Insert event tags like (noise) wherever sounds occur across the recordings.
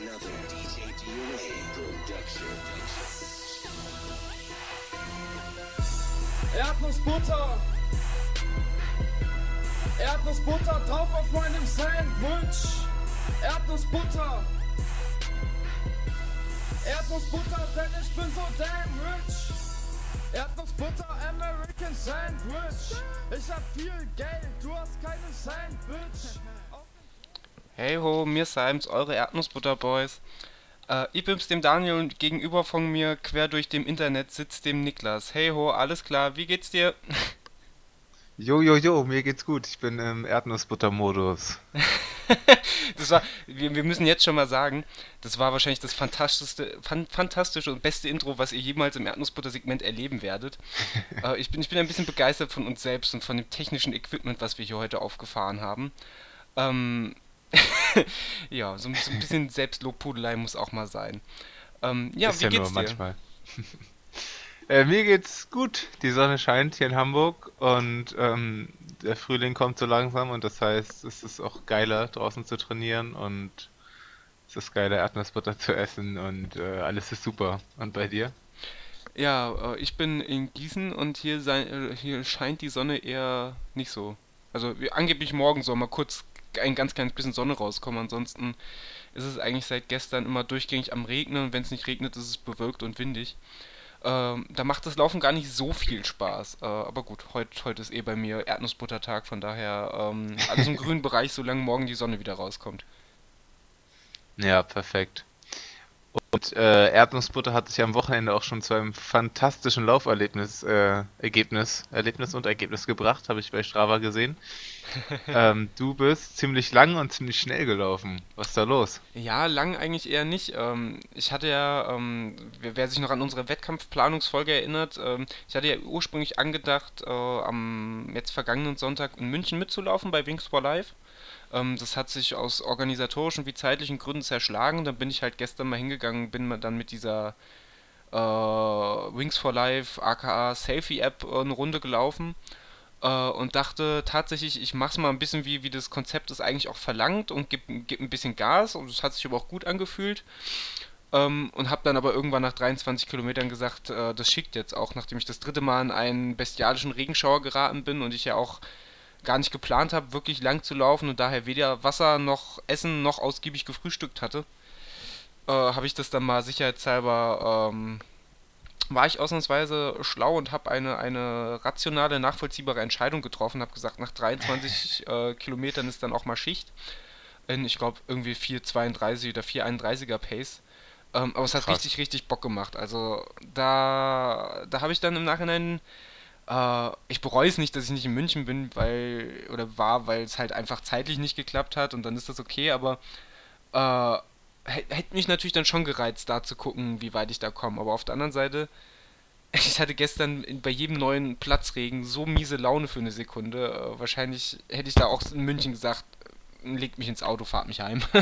another DJ DNA production. Erdnussbutter. Erdnussbutter drauf auf meinem Sandwich. Erdnussbutter. Erdnussbutter, denn ich bin so damn rich. Erdnussbutter, American Sandwich. Ich hab viel Geld, du hast keinen Sandwich. Hey ho, mir Sims, eure Erdnussbutter-Boys. Äh, ich bin's dem Daniel und gegenüber von mir, quer durch dem Internet, sitzt dem Niklas. Hey ho, alles klar, wie geht's dir? (laughs) Jo, jo, jo, mir geht's gut. Ich bin im Erdnussbutter-Modus. (laughs) das war, wir, wir müssen jetzt schon mal sagen, das war wahrscheinlich das fantastischste, fan, fantastische und beste Intro, was ihr jemals im Erdnussbutter-Segment erleben werdet. (laughs) äh, ich, bin, ich bin ein bisschen begeistert von uns selbst und von dem technischen Equipment, was wir hier heute aufgefahren haben. Ähm, (laughs) ja, so, so, ein bisschen Selbstlobpudelei muss auch mal sein. Ähm, ja, Ist wie ja geht's nur dir? manchmal. (laughs) äh, mir geht's gut. Die Sonne scheint hier in Hamburg und ähm, der Frühling kommt so langsam und das heißt, es ist auch geiler draußen zu trainieren und es ist geiler Erdnussbutter zu essen und äh, alles ist super. Und bei dir? Ja, äh, ich bin in Gießen und hier, sei, äh, hier scheint die Sonne eher nicht so. Also wie- angeblich morgen soll mal kurz ein ganz kleines bisschen Sonne rauskommen. Ansonsten ist es eigentlich seit gestern immer durchgängig am Regnen und wenn es nicht regnet, ist es bewölkt und windig. Ähm, da macht das Laufen gar nicht so viel Spaß. Äh, aber gut, heute heut ist eh bei mir Erdnussbuttertag, von daher ähm, alles im (laughs) grünen Bereich, solange morgen die Sonne wieder rauskommt. Ja, perfekt. Und äh, Erdnussbutter hat sich am Wochenende auch schon zu einem fantastischen Lauferlebnis, äh, Ergebnis, Erlebnis und Ergebnis gebracht, habe ich bei Strava gesehen. (laughs) ähm, du bist ziemlich lang und ziemlich schnell gelaufen. Was ist da los? Ja, lang eigentlich eher nicht. Ähm, ich hatte ja, ähm, wer, sich noch an unsere Wettkampfplanungsfolge erinnert, ähm, ich hatte ja ursprünglich angedacht, äh, am jetzt vergangenen Sonntag in München mitzulaufen bei Wings for Life. Ähm, das hat sich aus organisatorischen wie zeitlichen Gründen zerschlagen. Dann bin ich halt gestern mal hingegangen, bin dann mit dieser äh, Wings for Life aka Selfie App äh, eine Runde gelaufen äh, und dachte tatsächlich, ich mach's mal ein bisschen wie, wie das Konzept es eigentlich auch verlangt und gib, gib ein bisschen Gas und es hat sich aber auch gut angefühlt. Ähm, und habe dann aber irgendwann nach 23 Kilometern gesagt, äh, das schickt jetzt auch, nachdem ich das dritte Mal in einen bestialischen Regenschauer geraten bin und ich ja auch gar nicht geplant habe, wirklich lang zu laufen und daher weder Wasser noch Essen noch ausgiebig gefrühstückt hatte, äh, habe ich das dann mal sicherheitshalber ähm, war ich ausnahmsweise schlau und habe eine, eine rationale, nachvollziehbare Entscheidung getroffen. Habe gesagt, nach 23 (laughs) äh, Kilometern ist dann auch mal Schicht. In, ich glaube, irgendwie 4,32 oder 4,31er Pace. Ähm, aber es hat Krass. richtig, richtig Bock gemacht. Also da, da habe ich dann im Nachhinein, äh, ich bereue es nicht, dass ich nicht in München bin, weil, oder war, weil es halt einfach zeitlich nicht geklappt hat und dann ist das okay, aber äh, hä- hätte mich natürlich dann schon gereizt, da zu gucken, wie weit ich da komme. Aber auf der anderen Seite, (laughs) ich hatte gestern bei jedem neuen Platzregen so miese Laune für eine Sekunde. Äh, wahrscheinlich hätte ich da auch in München gesagt, äh, legt mich ins Auto, fahrt mich heim. (laughs)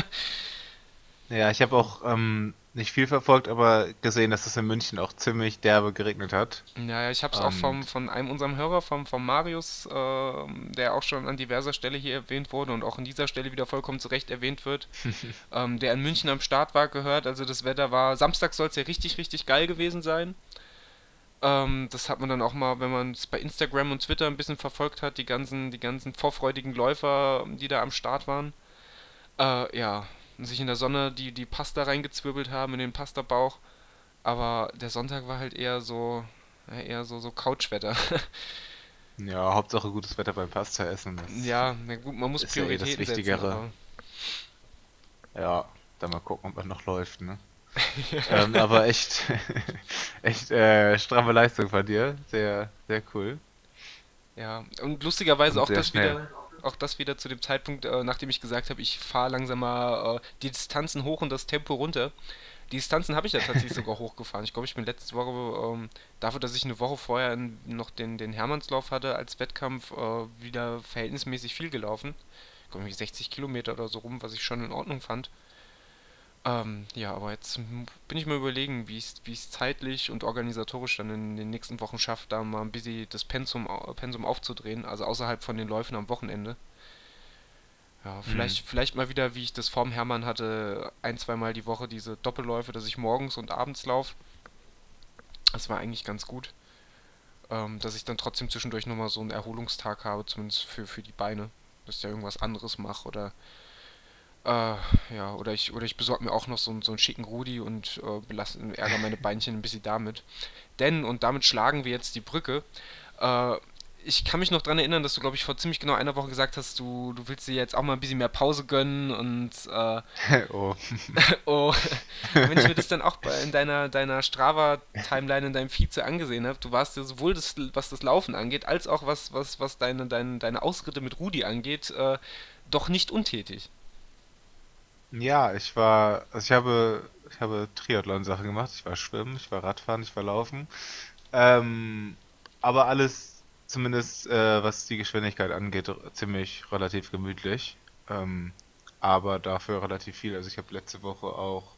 Ja, ich habe auch ähm, nicht viel verfolgt, aber gesehen, dass es in München auch ziemlich derbe geregnet hat. Ja, ja, ich habe es auch vom, von einem unserem Hörer, vom, vom Marius, ähm, der auch schon an diverser Stelle hier erwähnt wurde und auch an dieser Stelle wieder vollkommen zu Recht erwähnt wird, (laughs) ähm, der in München am Start war, gehört. Also das Wetter war, Samstag soll es ja richtig, richtig geil gewesen sein. Ähm, das hat man dann auch mal, wenn man es bei Instagram und Twitter ein bisschen verfolgt hat, die ganzen, die ganzen vorfreudigen Läufer, die da am Start waren. Äh, ja, und sich in der Sonne die, die Pasta reingezwirbelt haben in den Pastabauch. Aber der Sonntag war halt eher so, eher so, so Couchwetter. (laughs) Ja, Hauptsache gutes Wetter beim Pasta essen. Das, ja, na gut, man muss Ist ja eh das setzen, Wichtigere. aber Ja, dann mal gucken, ob man noch läuft, ne? (laughs) ähm, aber echt, (laughs) echt äh, stramme Leistung von dir. Sehr, sehr cool. Ja, und lustigerweise Und auch das schnell. wieder, auch das wieder zu dem Zeitpunkt, äh, nachdem ich gesagt habe, ich fahre langsam mal äh, die Distanzen hoch und das Tempo runter. Die Distanzen habe ich ja tatsächlich sogar (laughs) hochgefahren. Ich glaube, ich bin letzte Woche, ähm, dafür, dass ich eine Woche vorher noch den, den Hermannslauf hatte als Wettkampf, äh, wieder verhältnismäßig viel gelaufen. Ich glaube, irgendwie 60 Kilometer oder so rum, was ich schon in Ordnung fand. Ähm, ja, aber jetzt bin ich mal überlegen, wie ich es zeitlich und organisatorisch dann in den nächsten Wochen schaffe, da mal ein bisschen das Pensum, Pensum aufzudrehen, also außerhalb von den Läufen am Wochenende. Ja, vielleicht, vielleicht mal wieder, wie ich das vorm Hermann hatte, ein, zweimal die Woche diese Doppelläufe, dass ich morgens und abends laufe. Das war eigentlich ganz gut. Ähm, dass ich dann trotzdem zwischendurch nochmal so einen Erholungstag habe, zumindest für, für die Beine. Dass ich da irgendwas anderes mache oder äh, ja, oder ich, oder ich besorge mir auch noch so, einen- so einen schicken Rudi und äh, belasse, ärgere meine Beinchen ein bisschen damit. Denn, und damit schlagen wir jetzt die Brücke, äh, ich kann mich noch dran erinnern, dass du, glaube ich, vor ziemlich genau einer Woche gesagt hast, du, du willst dir jetzt auch mal ein bisschen mehr Pause gönnen und äh, (laughs) oh. (laughs) oh, wenn ich mir das dann auch bei, in deiner, deiner Strava-Timeline in deinem Feed so angesehen habe, du warst ja sowohl das, was das Laufen angeht, als auch was, was, was deine, deine, deine Ausritte mit Rudi angeht, äh, doch nicht untätig. Ja, ich war, also ich habe, ich habe Triathlon-Sachen gemacht. Ich war schwimmen, ich war Radfahren, ich war laufen. Ähm, aber alles, zumindest äh, was die Geschwindigkeit angeht, r- ziemlich relativ gemütlich. Ähm, aber dafür relativ viel. Also ich habe letzte Woche auch,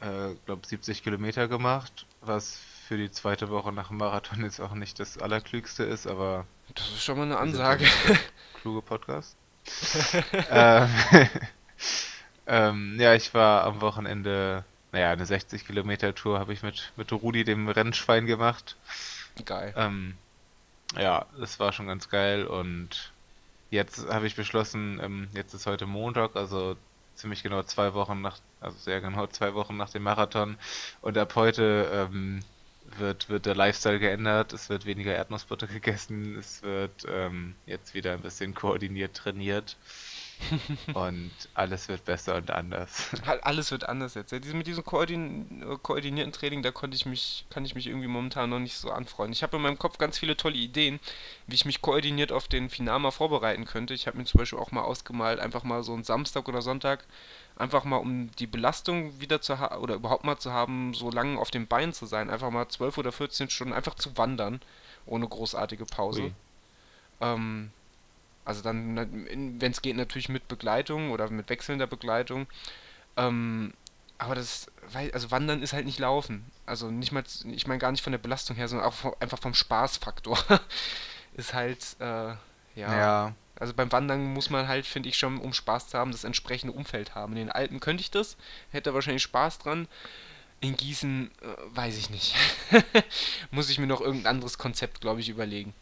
äh, glaube 70 Kilometer gemacht, was für die zweite Woche nach dem Marathon jetzt auch nicht das Allerklügste ist, aber Das ist schon mal eine wir sind ja Ansage. nicht der kluge Podcast. (laughs) ähm, (laughs) ähm, ja, ich war am Wochenende, naja, eine 60 Kilometer Tour habe ich mit, mit Rudi, dem Rennschwein, gemacht. Geil. Ähm, ja, das war schon ganz geil und jetzt habe ich beschlossen, ähm, jetzt ist heute Montag, also ziemlich genau zwei Wochen nach, also sehr genau (laughs) zwei Wochen nach dem Marathon und ab heute ähm, wird, wird der Lifestyle geändert, es wird weniger Erdnussbutter (laughs) gegessen, es wird ähm, jetzt wieder ein bisschen koordiniert trainiert (laughs) und alles wird besser und anders. (laughs) Alles wird anders jetzt. Ja, mit diesem koordin koordinierten Training, da konnte ich mich, kann ich mich irgendwie momentan noch nicht so anfreunden. Ich habe in meinem Kopf ganz viele tolle Ideen, wie ich mich koordiniert auf den Finama vorbereiten könnte. Ich habe mir zum Beispiel auch mal ausgemalt, einfach mal so einen Samstag oder Sonntag, einfach mal um die Belastung wieder zu haben, oder überhaupt mal zu haben, so lange auf den Beinen zu sein, einfach mal 12 oder 14 Stunden einfach zu wandern, ohne großartige Pause. Ui. Ähm, also dann, wenn es geht, natürlich mit Begleitung oder mit wechselnder Begleitung. Ähm, aber das, also Wandern ist halt nicht Laufen. Also nicht mal, ich meine gar nicht von der Belastung her, sondern auch vo- einfach vom Spaßfaktor. (laughs) Ist halt, äh, ja. Ja, Also beim Wandern muss man halt, finde ich schon, um Spaß zu haben, das entsprechende Umfeld haben. In den Alpen könnte ich das, hätte wahrscheinlich Spaß dran. In Gießen, äh, weiß ich nicht. (laughs) Muss ich mir noch irgendein anderes Konzept, glaube ich, überlegen.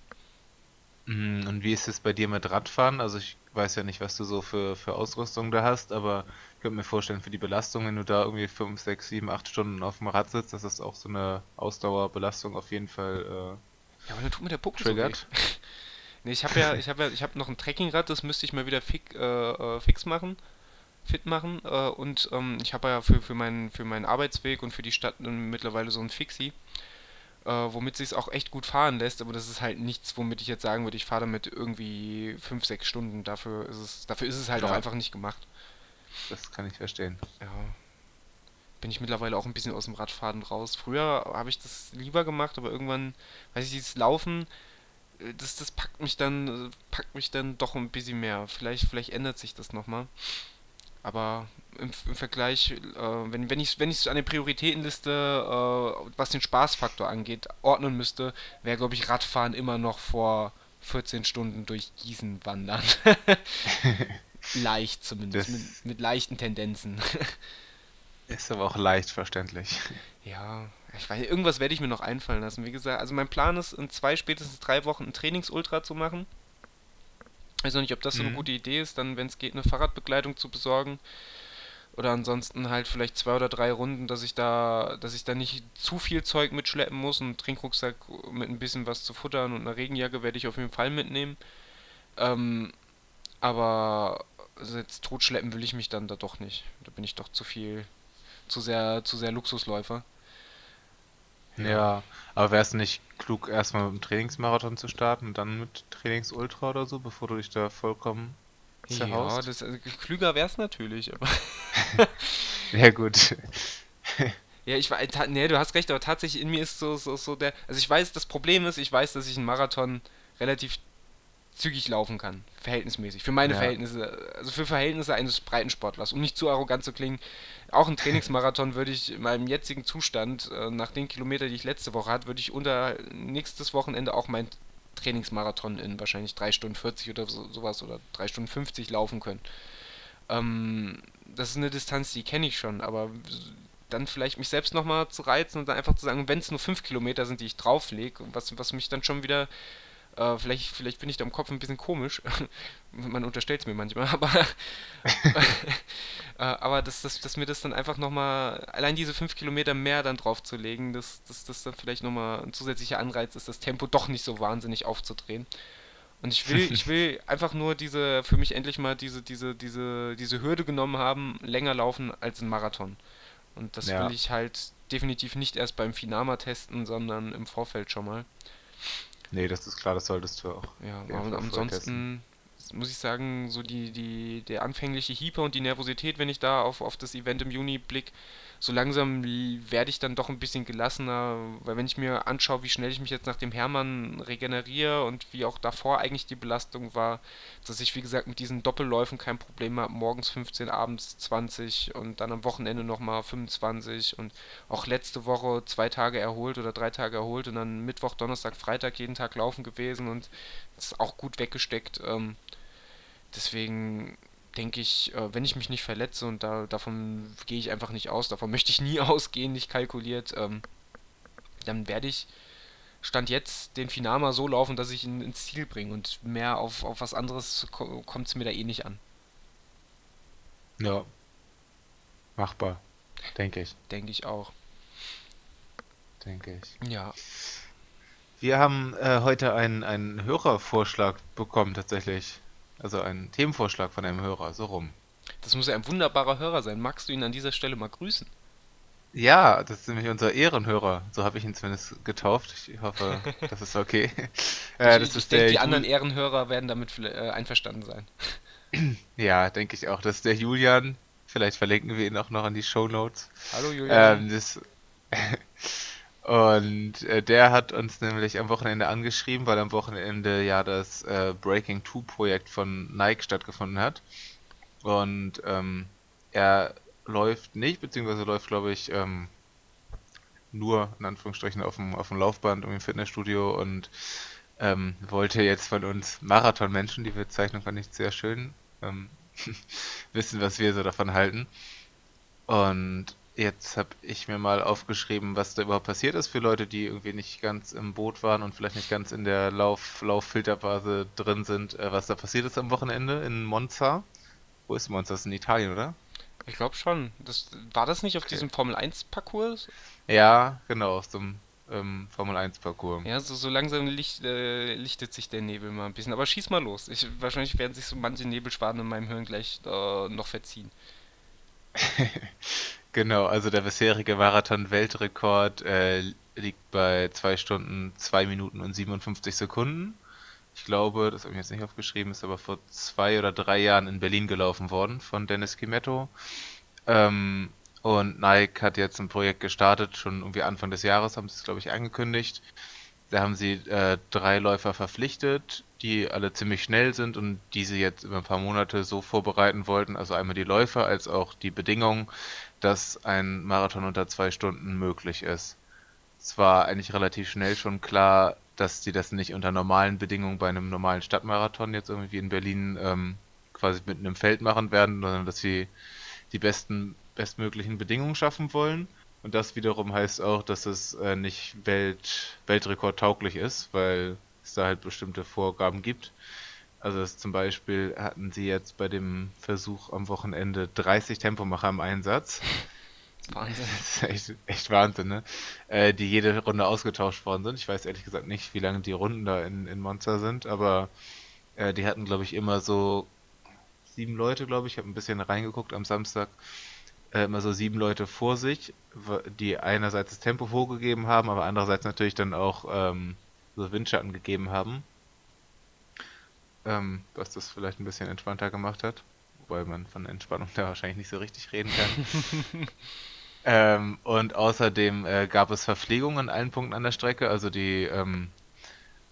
Mm, Und wie ist es bei dir mit Radfahren? Also ich weiß ja nicht, was du so für, für Ausrüstung da hast, aber ich könnte mir vorstellen, für die Belastung, wenn du da irgendwie 5, 6, 7, 8 Stunden auf dem Rad sitzt, dass das auch so eine Ausdauerbelastung auf jeden Fall Ja, aber dann tut mir der äh, Pucken so triggert. (laughs) Nee, ich habe ja, ich habe ja, ich habe noch ein Trekkingrad, das müsste ich mal wieder fix, äh, äh, fix machen, fit machen. Äh, und ähm, ich habe ja für, für meinen, für meinen Arbeitsweg und für die Stadt ähm, mittlerweile so ein Fixie, äh, womit sich auch echt gut fahren lässt. Aber das ist halt nichts, womit ich jetzt sagen würde, ich fahre damit irgendwie 5, 6 Stunden. Dafür ist es, dafür ist es halt auch Ja. einfach nicht gemacht. Das kann ich verstehen. Ja. Bin ich mittlerweile auch ein bisschen aus dem Radfahren raus. Früher habe ich das lieber gemacht, aber irgendwann, weiß ich, dieses Laufen, äh, das, das packt mich dann, äh, packt mich dann doch ein bisschen mehr. Vielleicht, vielleicht ändert sich das nochmal. Aber im, im Vergleich, äh, wenn, wenn ich wenn ich es an der Prioritätenliste, äh, was den Spaßfaktor angeht, ordnen müsste, wäre, glaube ich, Radfahren immer noch vor 14 Stunden durch Gießen wandern. (laughs) Leicht zumindest, mit, mit leichten Tendenzen. (laughs) Ist aber auch leicht verständlich. Ja, ich weiß, irgendwas werde ich mir noch einfallen lassen. Wie gesagt, also mein Plan ist, in zwei, spätestens drei Wochen ein Trainingsultra zu machen. Ich weiß noch nicht, ob das so eine Mhm. gute Idee ist, dann, wenn es geht, eine Fahrradbegleitung zu besorgen. Oder ansonsten halt vielleicht zwei oder drei Runden, dass ich da, dass ich da nicht zu viel Zeug mitschleppen muss. Einen Trinkrucksack mit ein bisschen was zu futtern und eine Regenjacke werde ich auf jeden Fall mitnehmen. Ähm, aber jetzt totschleppen will ich mich dann da doch nicht. Da bin ich doch zu viel, zu sehr, zu sehr Luxusläufer. Ja, aber wäre es nicht klug, erstmal mit dem Trainingsmarathon zu starten und dann mit Trainingsultra oder so, bevor du dich da vollkommen Ja, zerhaust? das, also, klüger wäre es natürlich. (laughs) Ja, gut. (laughs) Ja, ich nee, du hast recht, aber tatsächlich in mir ist so, so, so der. Also ich weiß, das Problem ist, ich weiß, dass ich einen Marathon relativ zügig laufen kann. Verhältnismäßig. Für meine Ja. Verhältnisse, also für Verhältnisse eines Breitensportlers, um nicht zu arrogant zu klingen. Auch ein Trainingsmarathon würde ich in meinem jetzigen Zustand, äh, nach den Kilometern, die ich letzte Woche hatte, würde ich unter nächstes Wochenende auch mein Trainingsmarathon in wahrscheinlich 3 Stunden 40 oder so, sowas oder 3 Stunden 50 laufen können. Ähm, das ist eine Distanz, die kenne ich schon, aber dann vielleicht mich selbst nochmal zu reizen und dann einfach zu sagen, wenn es nur 5 Kilometer sind, die ich drauflege, was, was mich dann schon wieder äh, vielleicht, vielleicht bin ich da im Kopf ein bisschen komisch. (laughs) Man unterstellt es mir manchmal, (laughs) aber, äh, aber dass, dass, dass mir das dann einfach nochmal, allein diese 5 Kilometer mehr dann draufzulegen, dass, dass das dann vielleicht nochmal ein zusätzlicher Anreiz ist, das Tempo doch nicht so wahnsinnig aufzudrehen. Und ich will, ich will (laughs) einfach nur diese, für mich endlich mal diese, diese, diese, diese Hürde genommen haben, länger laufen als ein Marathon. Und das Ja. will ich halt definitiv nicht erst beim Finama testen, sondern im Vorfeld schon mal. Nee, das ist klar, das solltest du auch. Ja, aber ansonsten muss ich sagen, so die, die, der anfängliche Hyper und die Nervosität, wenn ich da auf, auf das Event im Juni blick, so langsam werde ich dann doch ein bisschen gelassener, weil wenn ich mir anschaue, wie schnell ich mich jetzt nach dem Hermann regeneriere und wie auch davor eigentlich die Belastung war, dass ich wie gesagt mit diesen Doppelläufen kein Problem habe, morgens 15, abends 20 und dann am Wochenende nochmal 25 und auch letzte Woche zwei Tage erholt oder drei Tage erholt und dann Mittwoch, Donnerstag, Freitag jeden Tag laufen gewesen und das ist auch gut weggesteckt. Ähm, deswegen denke ich, äh, wenn ich mich nicht verletze und da, davon gehe ich einfach nicht aus, davon (laughs) möchte ich nie ausgehen, nicht kalkuliert, ähm, dann werde ich Stand jetzt den Finama so laufen, dass ich ihn ins Ziel bringe und mehr auf, auf was anderes ko kommt es mir da eh nicht an, Ja. Machbar. Denke ich. denke ich auch. Denke ich. Ja, Wir haben äh, heute einen, einen Hörervorschlag bekommen, tatsächlich. Also einen Themenvorschlag von einem Hörer, so rum. das muss ja ein wunderbarer Hörer sein. Magst du ihn an dieser Stelle mal grüßen? Ja, das ist nämlich unser Ehrenhörer. So habe ich ihn zumindest getauft. Ich hoffe, (laughs) das ist okay. äh, das ich ich ist denke, der die anderen Ehrenhörer werden damit äh, einverstanden sein. (clears throat) Ja, denke ich auch. Das ist der Julian. Vielleicht verlinken wir ihn auch noch in die Show Notes. Hallo Julian. Ähm, das (laughs) und äh, der hat uns nämlich am Wochenende angeschrieben, weil am Wochenende ja das äh, Breaking 2 Projekt von Nike stattgefunden hat. Und ähm, er läuft nicht, beziehungsweise läuft, glaube ich, ähm, nur in Anführungsstrichen auf dem, auf dem Laufband im Fitnessstudio und ähm, wollte jetzt von uns Marathonmenschen, die Bezeichnung fand ich sehr schön, ähm, (laughs) wissen, was wir so davon halten. Und jetzt habe ich mir mal aufgeschrieben, was da überhaupt passiert ist für Leute, die irgendwie nicht ganz im Boot waren und vielleicht nicht ganz in der Lauf Lauffilterphase drin sind, äh, was da passiert ist am Wochenende in Monza. Wo ist Monza? Das ist in Italien, oder? Ich glaube schon. Das, war das nicht auf Okay. diesem Formel 1 Parcours? Ja, genau, aus dem ähm, Formel 1 Parcours. Ja, so, so langsam licht, äh, lichtet sich der Nebel mal ein bisschen. Aber schieß mal los. Ich, wahrscheinlich werden sich so manche Nebelschwaden in meinem Hirn gleich äh, noch verziehen. (laughs) Genau, also der bisherige Marathon-Weltrekord äh, liegt bei 2 Stunden, 2 Minuten und 57 Sekunden. Ich glaube, das habe ich jetzt nicht aufgeschrieben, ist aber vor zwei oder drei Jahren in Berlin gelaufen worden von Dennis Kimetto. Ähm, und Nike hat jetzt ein Projekt gestartet, schon irgendwie Anfang des Jahres haben sie es, glaube ich, angekündigt. Da haben sie äh, drei Läufer verpflichtet, die alle ziemlich schnell sind und die sie jetzt über ein paar Monate so vorbereiten wollten, also einmal die Läufer als auch die Bedingungen, dass ein Marathon unter zwei Stunden möglich ist. Es war eigentlich relativ schnell schon klar, dass die das nicht unter normalen Bedingungen bei einem normalen Stadtmarathon jetzt irgendwie in Berlin ähm, quasi mitten im Feld machen werden, sondern dass sie die besten, bestmöglichen Bedingungen schaffen wollen. Und das wiederum heißt auch, dass es äh, nicht Welt, Weltrekord tauglich ist, weil es da halt bestimmte Vorgaben gibt. Also zum Beispiel hatten sie jetzt bei dem Versuch am Wochenende 30 Tempomacher im Einsatz. (laughs) Wahnsinn. Das ist echt, echt Wahnsinn, ne? Äh, die jede Runde ausgetauscht worden sind. Ich weiß ehrlich gesagt nicht, wie lange die Runden da in, in Monza sind, aber äh, die hatten, glaube ich, immer so sieben Leute, glaube ich. Ich habe ein bisschen reingeguckt am Samstag. Äh, immer so sieben Leute vor sich, die einerseits das Tempo vorgegeben haben, aber andererseits natürlich dann auch ähm, so Windschatten gegeben haben. Ähm, was das vielleicht ein bisschen entspannter gemacht hat. Wobei man von Entspannung (laughs) da wahrscheinlich nicht so richtig reden kann. (laughs) Ähm, und außerdem äh, gab es Verpflegung an allen Punkten an der Strecke. Also die, ähm,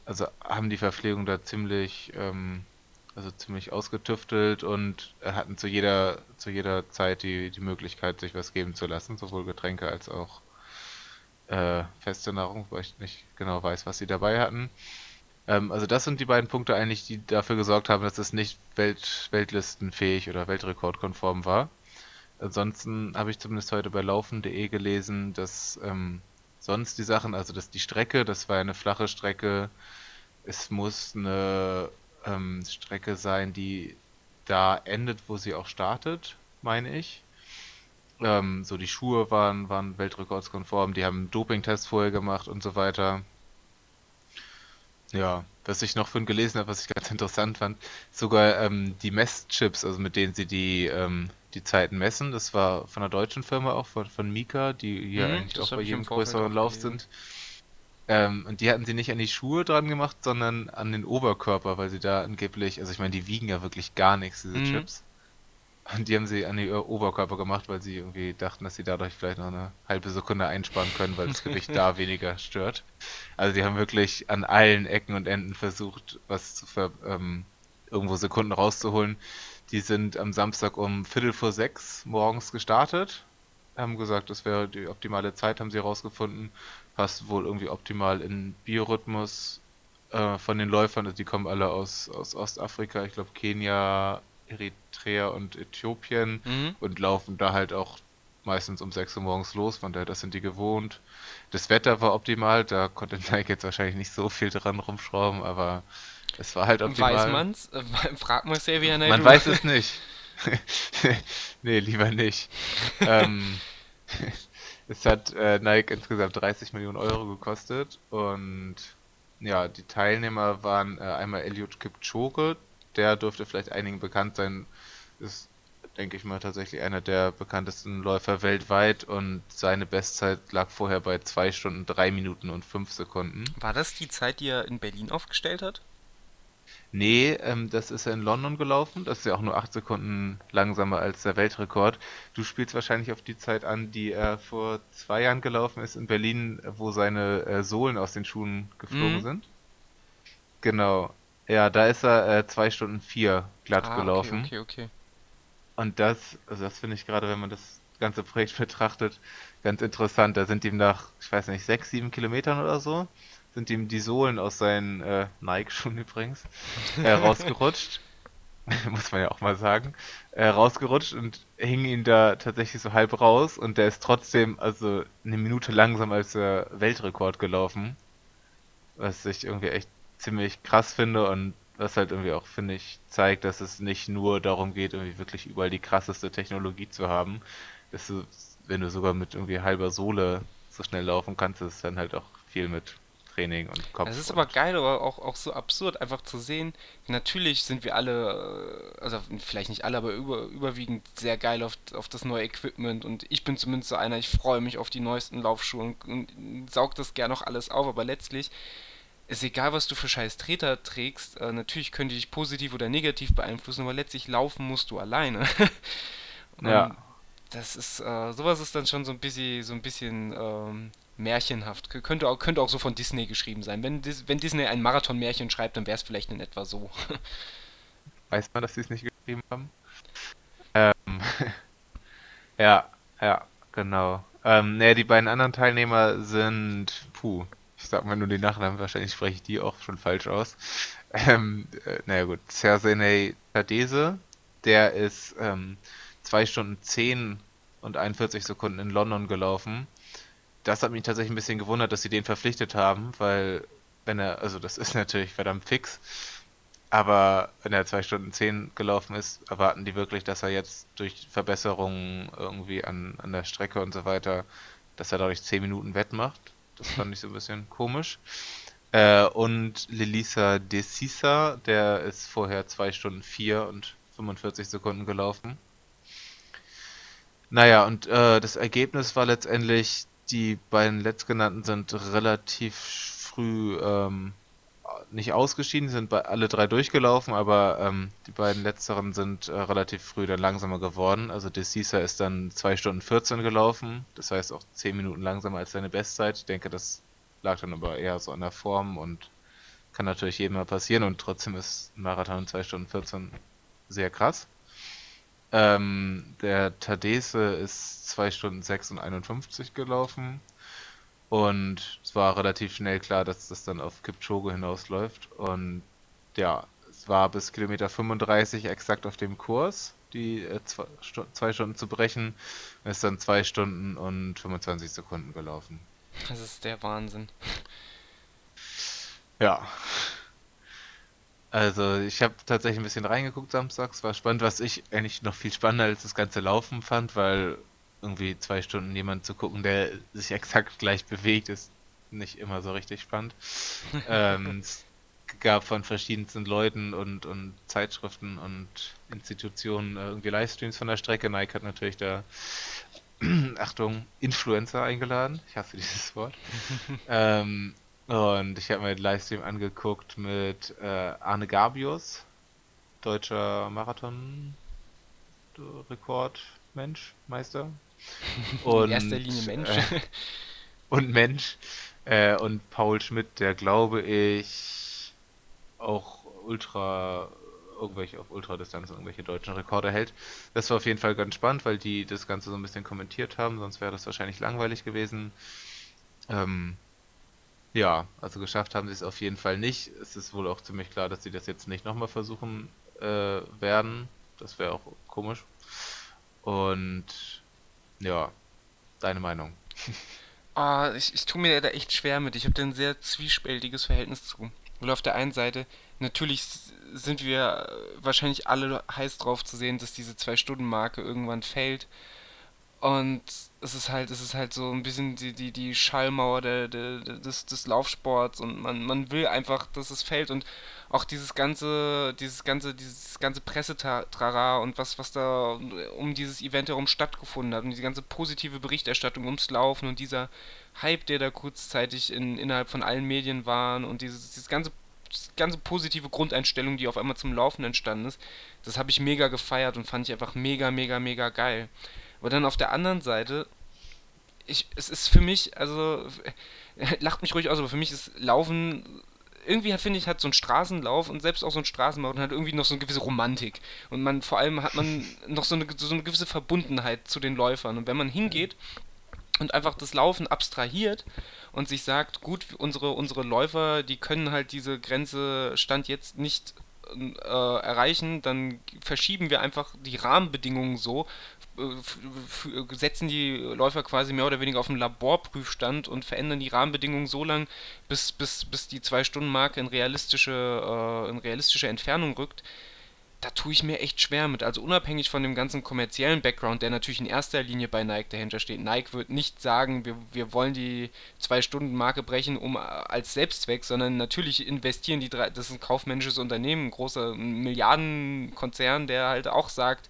also haben die Verpflegung da ziemlich, ähm, also ziemlich ausgetüftelt und hatten zu jeder, zu jeder Zeit die, die Möglichkeit, sich was geben zu lassen, sowohl Getränke als auch äh, feste Nahrung, weil ich nicht genau weiß, was sie dabei hatten. Ähm, also das sind die beiden Punkte eigentlich, die dafür gesorgt haben, dass es nicht Welt, weltlistenfähig oder weltrekordkonform war. Ansonsten habe ich zumindest heute bei laufen.de gelesen, dass ähm, sonst die Sachen, also dass die Strecke, das war eine flache Strecke, es muss eine ähm, Strecke sein, die da endet, wo sie auch startet, meine ich. Ähm, so die Schuhe waren, waren weltrekordskonform, die haben einen Dopingtest vorher gemacht und so weiter. Ja, was ich noch von gelesen habe, was ich ganz interessant fand, sogar ähm, die Messchips, also mit denen sie die, ähm, die Zeiten messen, das war von einer deutschen Firma auch, von, von Mika, die hier Mhm, eigentlich auch bei jedem größeren Lauf sind. Ähm, und die hatten sie nicht an die Schuhe dran gemacht, sondern an den Oberkörper, weil sie da angeblich, also ich meine, die wiegen ja wirklich gar nichts, diese Mhm. Chips. Und die haben sie an die Oberkörper gemacht, weil sie irgendwie dachten, dass sie dadurch vielleicht noch eine halbe Sekunde einsparen können, weil das Gewicht da (laughs) weniger stört. Also die haben wirklich an allen Ecken und Enden versucht, was zu ver ähm, irgendwo Sekunden rauszuholen. Die sind am Samstag um Viertel vor sechs morgens gestartet, haben gesagt, das wäre die optimale Zeit, haben sie herausgefunden. Passt wohl irgendwie optimal in Biorhythmus äh, von den Läufern. Also die kommen alle aus, aus Ostafrika, ich glaube Kenia, Eritrea und Äthiopien Mhm. und laufen da halt auch meistens um 6 Uhr morgens los, von daher, das sind die gewohnt. Das Wetter war optimal, da konnte (laughs) Nike jetzt wahrscheinlich nicht so viel dran rumschrauben, aber es war halt optimal. Weiß man's? Äh, (laughs) Frag mal Xavier Man Naidoo. weiß es (laughs) nicht. nee, lieber nicht. ähm, es hat äh, Nike insgesamt 30 Millionen Euro gekostet und ja, die Teilnehmer waren äh, einmal Eliud Kipchoge, der dürfte vielleicht einigen bekannt sein, ist, denke ich mal, tatsächlich einer der bekanntesten Läufer weltweit und seine Bestzeit lag vorher bei 2 Stunden 3 Minuten und 5 Sekunden. War das die Zeit, die er in Berlin aufgestellt hat? Nee, ähm, das ist ja in London gelaufen. Das ist ja auch nur 8 Sekunden langsamer als der Weltrekord. Du spielst wahrscheinlich auf die Zeit an, die er vor zwei Jahren gelaufen ist in Berlin, wo seine äh, Sohlen aus den Schuhen geflogen Mhm. sind. Genau. Ja, da ist er äh, 2 Stunden 4 glatt Ah, gelaufen. okay, okay, okay. Und das, also das finde ich gerade, wenn man das ganze Projekt (laughs) betrachtet, ganz interessant. Da sind ihm nach, ich weiß nicht, sechs, sieben Kilometern oder so, sind ihm die Sohlen aus seinen äh, Nike-Schuhen (laughs) übrigens äh, rausgerutscht. (laughs) Muss man ja auch mal sagen. Äh, rausgerutscht und hing ihn da tatsächlich so halb raus und der ist trotzdem also eine Minute langsamer als der Weltrekord gelaufen. Was ich irgendwie echt ziemlich krass finde und was halt irgendwie auch, finde ich, zeigt, dass es nicht nur darum geht, irgendwie wirklich überall die krasseste Technologie zu haben. Dass du, wenn du sogar mit irgendwie halber Sohle so schnell laufen kannst, ist dann halt auch viel mit Training und Kopf. Es ist aber geil, aber auch, auch so absurd, einfach zu sehen. Natürlich sind wir alle, äh, also vielleicht nicht alle, aber über, überwiegend sehr geil auf, auf das neue Equipment und ich bin zumindest so einer, ich freue mich auf die neuesten Laufschuhe und, und saug das gerne noch alles auf, aber letztlich ist egal, was du für scheiß Treter trägst, äh, natürlich können die dich positiv oder negativ beeinflussen, aber letztlich laufen musst du alleine. (laughs) Ja. Das ist, äh, sowas ist dann schon so ein bisschen, so ein bisschen ähm, märchenhaft. Könnte auch, könnte auch so von Disney geschrieben sein. Wenn, wenn Disney ein Marathon-Märchen schreibt, dann wäre es vielleicht in etwa so. (laughs) Weiß man, dass sie es nicht geschrieben haben? Ähm, (laughs) ja, ja, genau. Ähm, ne, die beiden anderen Teilnehmer sind, puh, ich sag mal nur die Nachnamen, wahrscheinlich spreche ich die auch schon falsch aus. Ähm, äh, naja gut, Cersei Tadese, der ist ähm, 2 Stunden 10 und 41 Sekunden in London gelaufen. Das hat mich tatsächlich ein bisschen gewundert, dass sie den verpflichtet haben, weil wenn er, also das (laughs) ist natürlich verdammt fix, aber wenn er 2 Stunden 10 gelaufen ist, erwarten die wirklich, dass er jetzt durch Verbesserungen irgendwie an, an der Strecke und so weiter, dass er dadurch 10 Minuten wettmacht. Das fand ich so ein bisschen komisch. Äh, und Lelisa De Sisa, der ist vorher 2 Stunden 4 und 45 Sekunden gelaufen. Naja, und äh, das Ergebnis war letztendlich, die beiden letztgenannten sind relativ früh ähm, nicht ausgeschieden, sind alle drei durchgelaufen, aber ähm, die beiden letzteren sind äh, relativ früh dann langsamer geworden. Also Decisa ist dann 2 Stunden 14 gelaufen, das heißt auch 10 Minuten langsamer als seine Bestzeit. Ich denke, das lag dann aber eher so an der Form und kann natürlich jedem mal passieren und trotzdem ist Marathon in 2 Stunden 14 sehr krass. Ähm, der Tadese ist 2 Stunden 6 und 51 gelaufen. Und es war relativ schnell klar, dass das dann auf Kipchoge hinausläuft. Und ja, es war bis Kilometer 35 exakt auf dem Kurs, die äh, zwei, Stu zwei Stunden zu brechen. Es ist dann zwei Stunden und 25 Sekunden gelaufen. Das ist der Wahnsinn. Ja. Also ich habe tatsächlich ein bisschen reingeguckt samstags, war spannend, was ich eigentlich noch viel spannender als das ganze Laufen fand, weil irgendwie zwei Stunden jemand zu gucken, der sich exakt gleich bewegt, ist nicht immer so richtig spannend. (laughs) ähm, es gab von verschiedensten Leuten und, und Zeitschriften und Institutionen äh, irgendwie Livestreams von der Strecke. Nike hat natürlich da, (clears throat) Achtung, Influencer eingeladen. Ich hasse dieses Wort. (laughs) ähm, und ich habe mir den Livestream angeguckt mit äh, Arne Gabius, deutscher Marathon-Rekordmensch, Meister. Und, In erster Linie Mensch. Äh, und Mensch. Äh, und Paul Schmidt, der glaube ich auch ultra irgendwelche auf Ultradistanz irgendwelche deutschen Rekorde hält. Das war auf jeden Fall ganz spannend, weil die das Ganze so ein bisschen kommentiert haben, sonst wäre das wahrscheinlich langweilig gewesen. Ähm, ja, also geschafft haben sie es auf jeden Fall nicht. Es ist wohl auch ziemlich klar, dass sie das jetzt nicht nochmal versuchen äh, werden. Das wäre auch komisch. Und ja, deine Meinung. (laughs) Ah, ich, ich tue mir da echt schwer mit. Ich habe da ein sehr zwiespältiges Verhältnis zu. Weil auf der einen Seite, natürlich sind wir wahrscheinlich alle heiß drauf zu sehen, dass diese Zwei-Stunden-Marke irgendwann fällt. Und es ist halt, es ist halt so ein bisschen die, die, die Schallmauer der, der, des, des Laufsports und man, man will einfach, dass es fällt und auch dieses ganze, dieses ganze, dieses ganze Pressetrara und was, was da um dieses Event herum stattgefunden hat und diese ganze positive Berichterstattung ums Laufen und dieser Hype, der da kurzzeitig in, innerhalb von allen Medien war und dieses, dieses ganze die ganze positive Grundeinstellung, die auf einmal zum Laufen entstanden ist, das habe ich mega gefeiert und fand ich einfach mega, mega, mega geil. Aber dann auf der anderen Seite, ich, es ist für mich, also, (laughs) lacht mich ruhig aus, aber für mich ist Laufen irgendwie finde ich, hat so ein Straßenlauf und selbst auch so ein Straßenmarathon hat irgendwie noch so eine gewisse Romantik. Und man, vor allem hat man (laughs) noch so eine, so eine gewisse Verbundenheit zu den Läufern. Und wenn man hingeht und einfach das Laufen abstrahiert und sich sagt, gut, unsere, unsere Läufer, die können halt diese Grenze Stand jetzt nicht äh, erreichen, dann verschieben wir einfach die Rahmenbedingungen so, setzen die Läufer quasi mehr oder weniger auf einen Laborprüfstand und verändern die Rahmenbedingungen so lang, bis, bis, bis die Zwei-Stunden-Marke in realistische, äh, in realistische Entfernung rückt. Da tue ich mir echt schwer mit. Also unabhängig von dem ganzen kommerziellen Background, der natürlich in erster Linie bei Nike dahinter steht. Nike wird nicht sagen, wir, wir wollen die Zwei-Stunden-Marke brechen, um als Selbstzweck, sondern natürlich investieren die drei, das ist ein kaufmännisches Unternehmen, ein großer Milliardenkonzern, der halt auch sagt,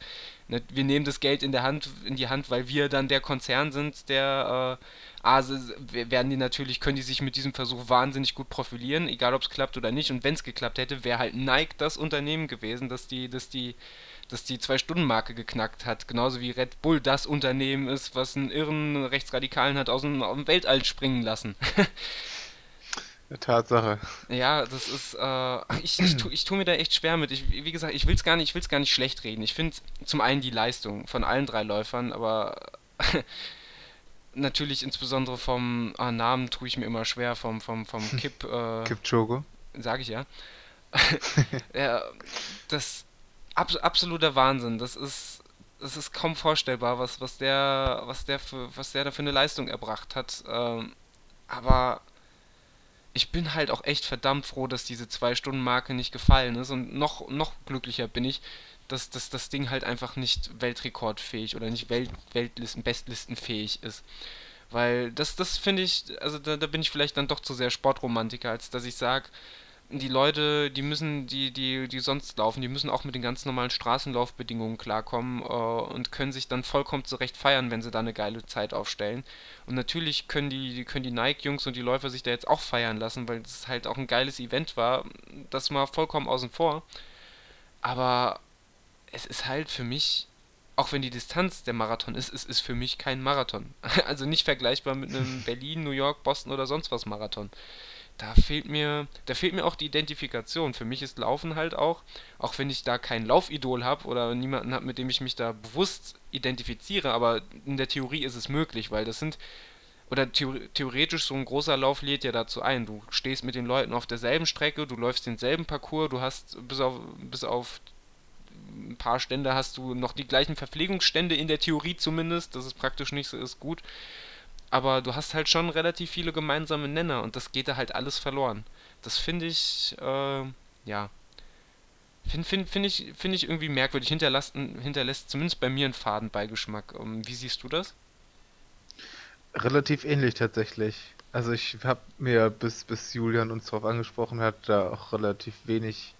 Ne, wir nehmen das Geld in der Hand, in die Hand, weil wir dann der Konzern sind, der äh, A, werden die natürlich, können die sich mit diesem Versuch wahnsinnig gut profilieren, egal ob es klappt oder nicht. Und wenn es geklappt hätte, wäre halt Nike das Unternehmen gewesen, das die, das die, das die Zwei-Stunden-Marke geknackt hat. Genauso wie Red Bull das Unternehmen ist, was einen irren Rechtsradikalen hat aus dem, aus dem Weltall springen lassen. (laughs) Tatsache. Ja, das ist, äh, ich, ich, tu, ich tue mir da echt schwer mit. Ich, wie gesagt, ich will es gar nicht, gar nicht schlecht reden. Ich finde zum einen die Leistung von allen drei Läufern, aber (laughs) natürlich insbesondere vom ah, Namen tue ich mir immer schwer, vom, vom, vom (laughs) Kip, äh, Kipchoge. Sag ich ja. (laughs) ja das ab, absoluter Wahnsinn. Das ist, das ist kaum vorstellbar, was, was der, was der für, was der da für eine Leistung erbracht hat. Ähm, aber ich bin halt auch echt verdammt froh, dass diese Zwei-Stunden-Marke nicht gefallen ist. Und noch, noch glücklicher bin ich, dass, dass das Ding halt einfach nicht weltrekordfähig oder nicht Welt, Weltlisten, Bestlistenfähig ist. Weil das, das finde ich, also da, da bin ich vielleicht dann doch zu sehr Sportromantiker, als dass ich sage, die Leute, die müssen, die, die, die sonst laufen, die müssen auch mit den ganz normalen Straßenlaufbedingungen klarkommen äh, und können sich dann vollkommen zurecht feiern, wenn sie da eine geile Zeit aufstellen. Und natürlich können die, können die Nike-Jungs und die Läufer sich da jetzt auch feiern lassen, weil es halt auch ein geiles Event war. Das mal vollkommen außen vor. Aber es ist halt für mich, auch wenn die Distanz der Marathon ist, es ist für mich kein Marathon. (laughs) Also nicht vergleichbar mit einem (laughs) Berlin, New York, Boston oder sonst was Marathon da fehlt mir, da fehlt mir auch die Identifikation. Für mich ist Laufen halt auch, auch wenn ich da kein Laufidol habe oder niemanden habe, mit dem ich mich da bewusst identifiziere, aber in der Theorie ist es möglich, weil das sind oder theoretisch so ein großer Lauf lädt ja dazu ein. Du stehst mit den Leuten auf derselben Strecke, du läufst denselben Parcours, du hast bis auf, bis auf ein paar Stände hast du noch die gleichen Verpflegungsstände in der Theorie zumindest, dass es praktisch nicht so ist, gut. Aber du hast halt schon relativ viele gemeinsame Nenner und das geht da halt alles verloren. Das finde ich, äh, ja, finde find, find ich, find ich irgendwie merkwürdig. Hinterlässt, hinterlässt zumindest bei mir einen Fadenbeigeschmack. Ähm, wie siehst du das? Relativ ähnlich tatsächlich. Also ich habe mir, bis, bis Julian uns darauf angesprochen hat, da auch relativ wenig,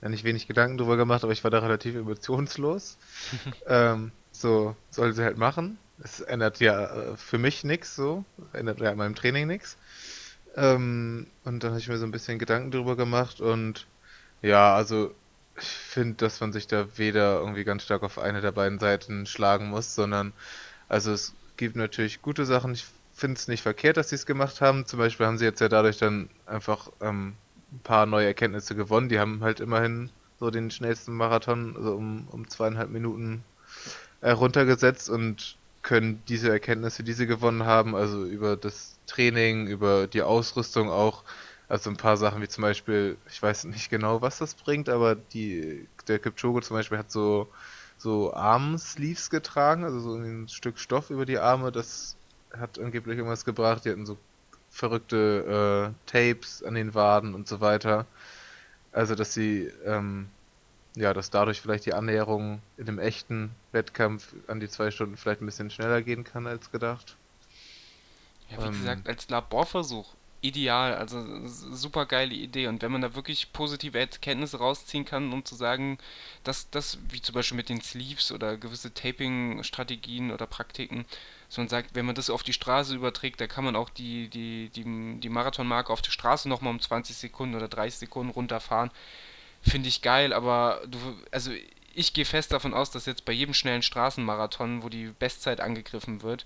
ja nicht wenig Gedanken drüber gemacht, aber ich war da relativ emotionslos. (laughs) ähm, so soll sie halt machen. Es ändert ja äh, für mich nichts so, ändert ja an meinem Training nichts. Ähm, und dann habe ich mir so ein bisschen Gedanken drüber gemacht und ja, also ich finde, dass man sich da weder irgendwie ganz stark auf eine der beiden Seiten schlagen muss, sondern also es gibt natürlich gute Sachen. Ich finde es nicht verkehrt, dass sie es gemacht haben. Zum Beispiel haben sie jetzt ja dadurch dann einfach ähm, ein paar neue Erkenntnisse gewonnen. Die haben halt immerhin so den schnellsten Marathon also um, um zweieinhalb Minuten äh, runtergesetzt und können diese Erkenntnisse, die sie gewonnen haben, also über das Training, über die Ausrüstung auch, also ein paar Sachen wie zum Beispiel, ich weiß nicht genau, was das bringt, aber die, der Kipchoge zum Beispiel hat so so Armsleeves getragen, also so ein Stück Stoff über die Arme. Das hat angeblich irgendwas gebracht. Die hatten so verrückte äh, Tapes an den Waden und so weiter. Also, dass sie, ähm, ja, dass dadurch vielleicht die Annäherung in dem echten Wettkampf an die zwei Stunden vielleicht ein bisschen schneller gehen kann als gedacht. Ja, wie ähm, gesagt, als Laborversuch ideal, also super geile Idee. Und wenn man da wirklich positive Erkenntnisse rausziehen kann, um zu sagen, dass das, wie zum Beispiel mit den Sleeves oder gewisse Taping-Strategien oder Praktiken, dass man sagt, wenn man das auf die Straße überträgt, da kann man auch die, die, die, die Marathonmarke auf der Straße nochmal um 20 Sekunden oder 30 Sekunden runterfahren, finde ich geil, aber du, also ich gehe fest davon aus, dass jetzt bei jedem schnellen Straßenmarathon, wo die Bestzeit angegriffen wird,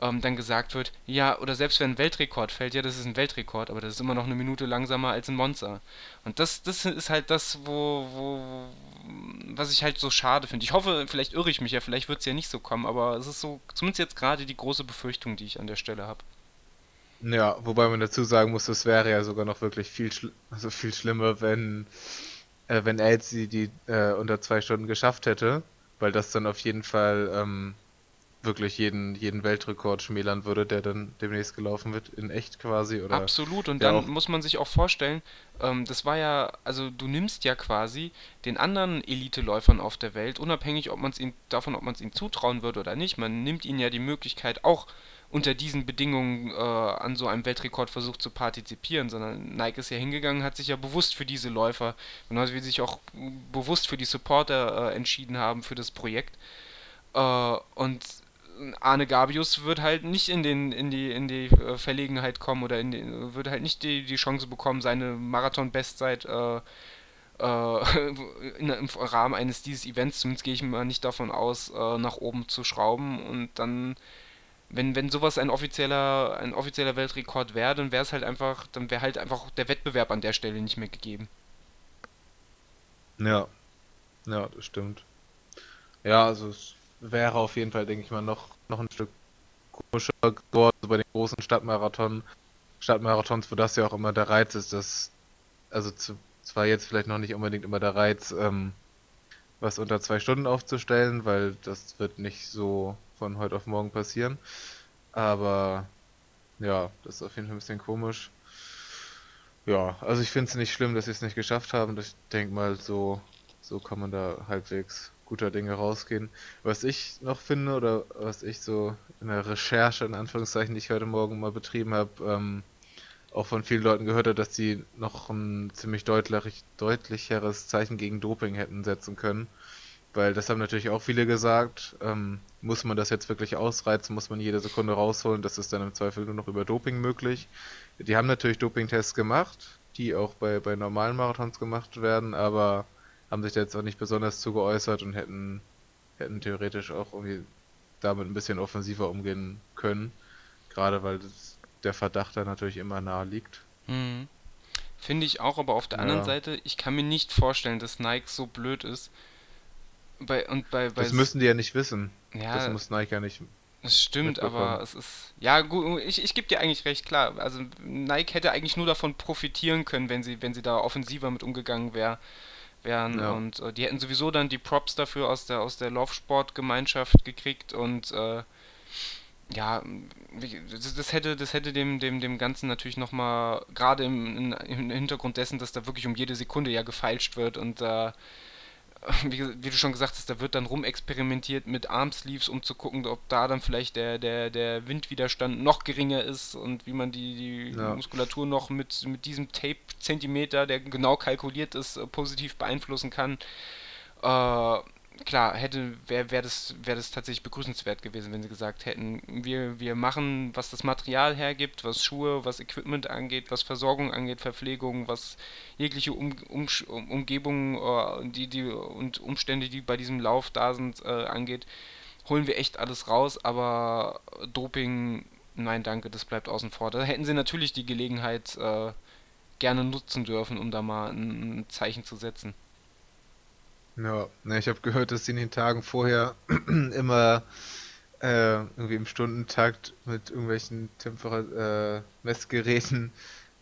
ähm, dann gesagt wird, ja, oder selbst wenn ein Weltrekord fällt, ja, das ist ein Weltrekord, aber das ist immer noch eine Minute langsamer als ein Monster. Und das, das ist halt das, wo, wo was ich halt so schade finde. Ich hoffe, vielleicht irre ich mich ja, vielleicht wird es ja nicht so kommen, aber es ist so, zumindest jetzt gerade die große Befürchtung, die ich an der Stelle habe. Ja, wobei man dazu sagen muss, es wäre ja sogar noch wirklich viel, also viel schlimmer, wenn, äh, wenn Elsie die äh, unter zwei Stunden geschafft hätte, weil das dann auf jeden Fall ähm, wirklich jeden, jeden Weltrekord schmälern würde, der dann demnächst gelaufen wird, in echt quasi. Oder Absolut, und dann muss man sich auch vorstellen, ähm, das war ja, also du nimmst ja quasi den anderen Elite-Läufern auf der Welt, unabhängig ob man's ihm, davon, ob man es ihnen zutrauen würde oder nicht, man nimmt ihnen ja die Möglichkeit, auch unter diesen Bedingungen äh, an so einem Weltrekordversuch zu partizipieren, sondern Nike ist ja hingegangen, hat sich ja bewusst für diese Läufer, genauso wie sie sich auch bewusst für die Supporter äh, entschieden haben für das Projekt. Äh, und Arne Gabius wird halt nicht in den in die in die äh, Verlegenheit kommen oder in den, wird halt nicht die, die Chance bekommen, seine Marathon-Bestzeit äh, äh, (laughs) im Rahmen eines dieses Events, zumindest gehe ich mal nicht davon aus, äh, nach oben zu schrauben und dann wenn, wenn sowas ein offizieller, ein offizieller Weltrekord wäre, dann wäre es halt einfach, dann wäre halt einfach der Wettbewerb an der Stelle nicht mehr gegeben. Ja. Ja, das stimmt. Ja, also es wäre auf jeden Fall, denke ich mal, noch, noch ein Stück komischer geworden also bei den großen Stadtmarathon, Stadtmarathons, wo das ja auch immer der Reiz ist, dass, also zu, zwar jetzt vielleicht noch nicht unbedingt immer der Reiz, ähm, was unter zwei Stunden aufzustellen, weil das wird nicht so von heute auf morgen passieren. Aber ja, das ist auf jeden Fall ein bisschen komisch. Ja, also ich finde es nicht schlimm, dass sie es nicht geschafft haben. Ich denke mal, so, so kann man da halbwegs guter Dinge rausgehen. Was ich noch finde oder was ich so in der Recherche in Anführungszeichen, die ich heute Morgen mal betrieben habe, ähm, auch von vielen Leuten gehört habe, dass sie noch ein ziemlich deutlich, deutlicheres Zeichen gegen Doping hätten setzen können. Weil das haben natürlich auch viele gesagt. Ähm, muss man das jetzt wirklich ausreizen? Muss man jede Sekunde rausholen? Das ist dann im Zweifel nur noch über Doping möglich. Die haben natürlich Dopingtests gemacht, die auch bei, bei normalen Marathons gemacht werden, aber haben sich da jetzt auch nicht besonders zu geäußert und hätten, hätten theoretisch auch irgendwie damit ein bisschen offensiver umgehen können. Gerade weil das, der Verdacht da natürlich immer nahe liegt. Mhm. Finde ich auch, aber auf der ja. anderen Seite, ich kann mir nicht vorstellen, dass Nike so blöd ist. Bei, und bei, bei das müssen die ja nicht wissen. Ja, das muss Nike ja nicht Das stimmt, aber es ist. Ja, gut, ich, ich gebe dir eigentlich recht, klar. Also Nike hätte eigentlich nur davon profitieren können, wenn sie, wenn sie da offensiver mit umgegangen wär, wären. Ja. Und äh, die hätten sowieso dann die Props dafür aus der, aus der Laufsportgemeinschaft gekriegt und äh, ja, das, das hätte, das hätte dem, dem, dem Ganzen natürlich nochmal, gerade im, im Hintergrund dessen, dass da wirklich um jede Sekunde ja gefeilscht wird und äh, wie, wie du schon gesagt hast, da wird dann rumexperimentiert mit Armsleeves, um zu gucken, ob da dann vielleicht der, der, der Windwiderstand noch geringer ist und wie man die, die Ja. Muskulatur noch mit, mit diesem Tape-Zentimeter, der genau kalkuliert ist, äh, positiv beeinflussen kann. Äh, klar, hätte, wäre wär das, wär das tatsächlich begrüßenswert gewesen, wenn sie gesagt hätten, wir, wir machen, was das Material hergibt, was Schuhe, was Equipment angeht, was Versorgung angeht, Verpflegung, was jegliche um, um, Umgebung äh, die, die, und Umstände, die bei diesem Lauf da sind, äh, angeht, holen wir echt alles raus, aber Doping, nein, danke, das bleibt außen vor. Da hätten sie natürlich die Gelegenheit äh, gerne nutzen dürfen, um da mal ein, ein Zeichen zu setzen. Ja, ne, ich habe gehört, dass sie in den Tagen vorher (clears throat) immer äh, irgendwie im Stundentakt mit irgendwelchen Tempera äh, Messgeräten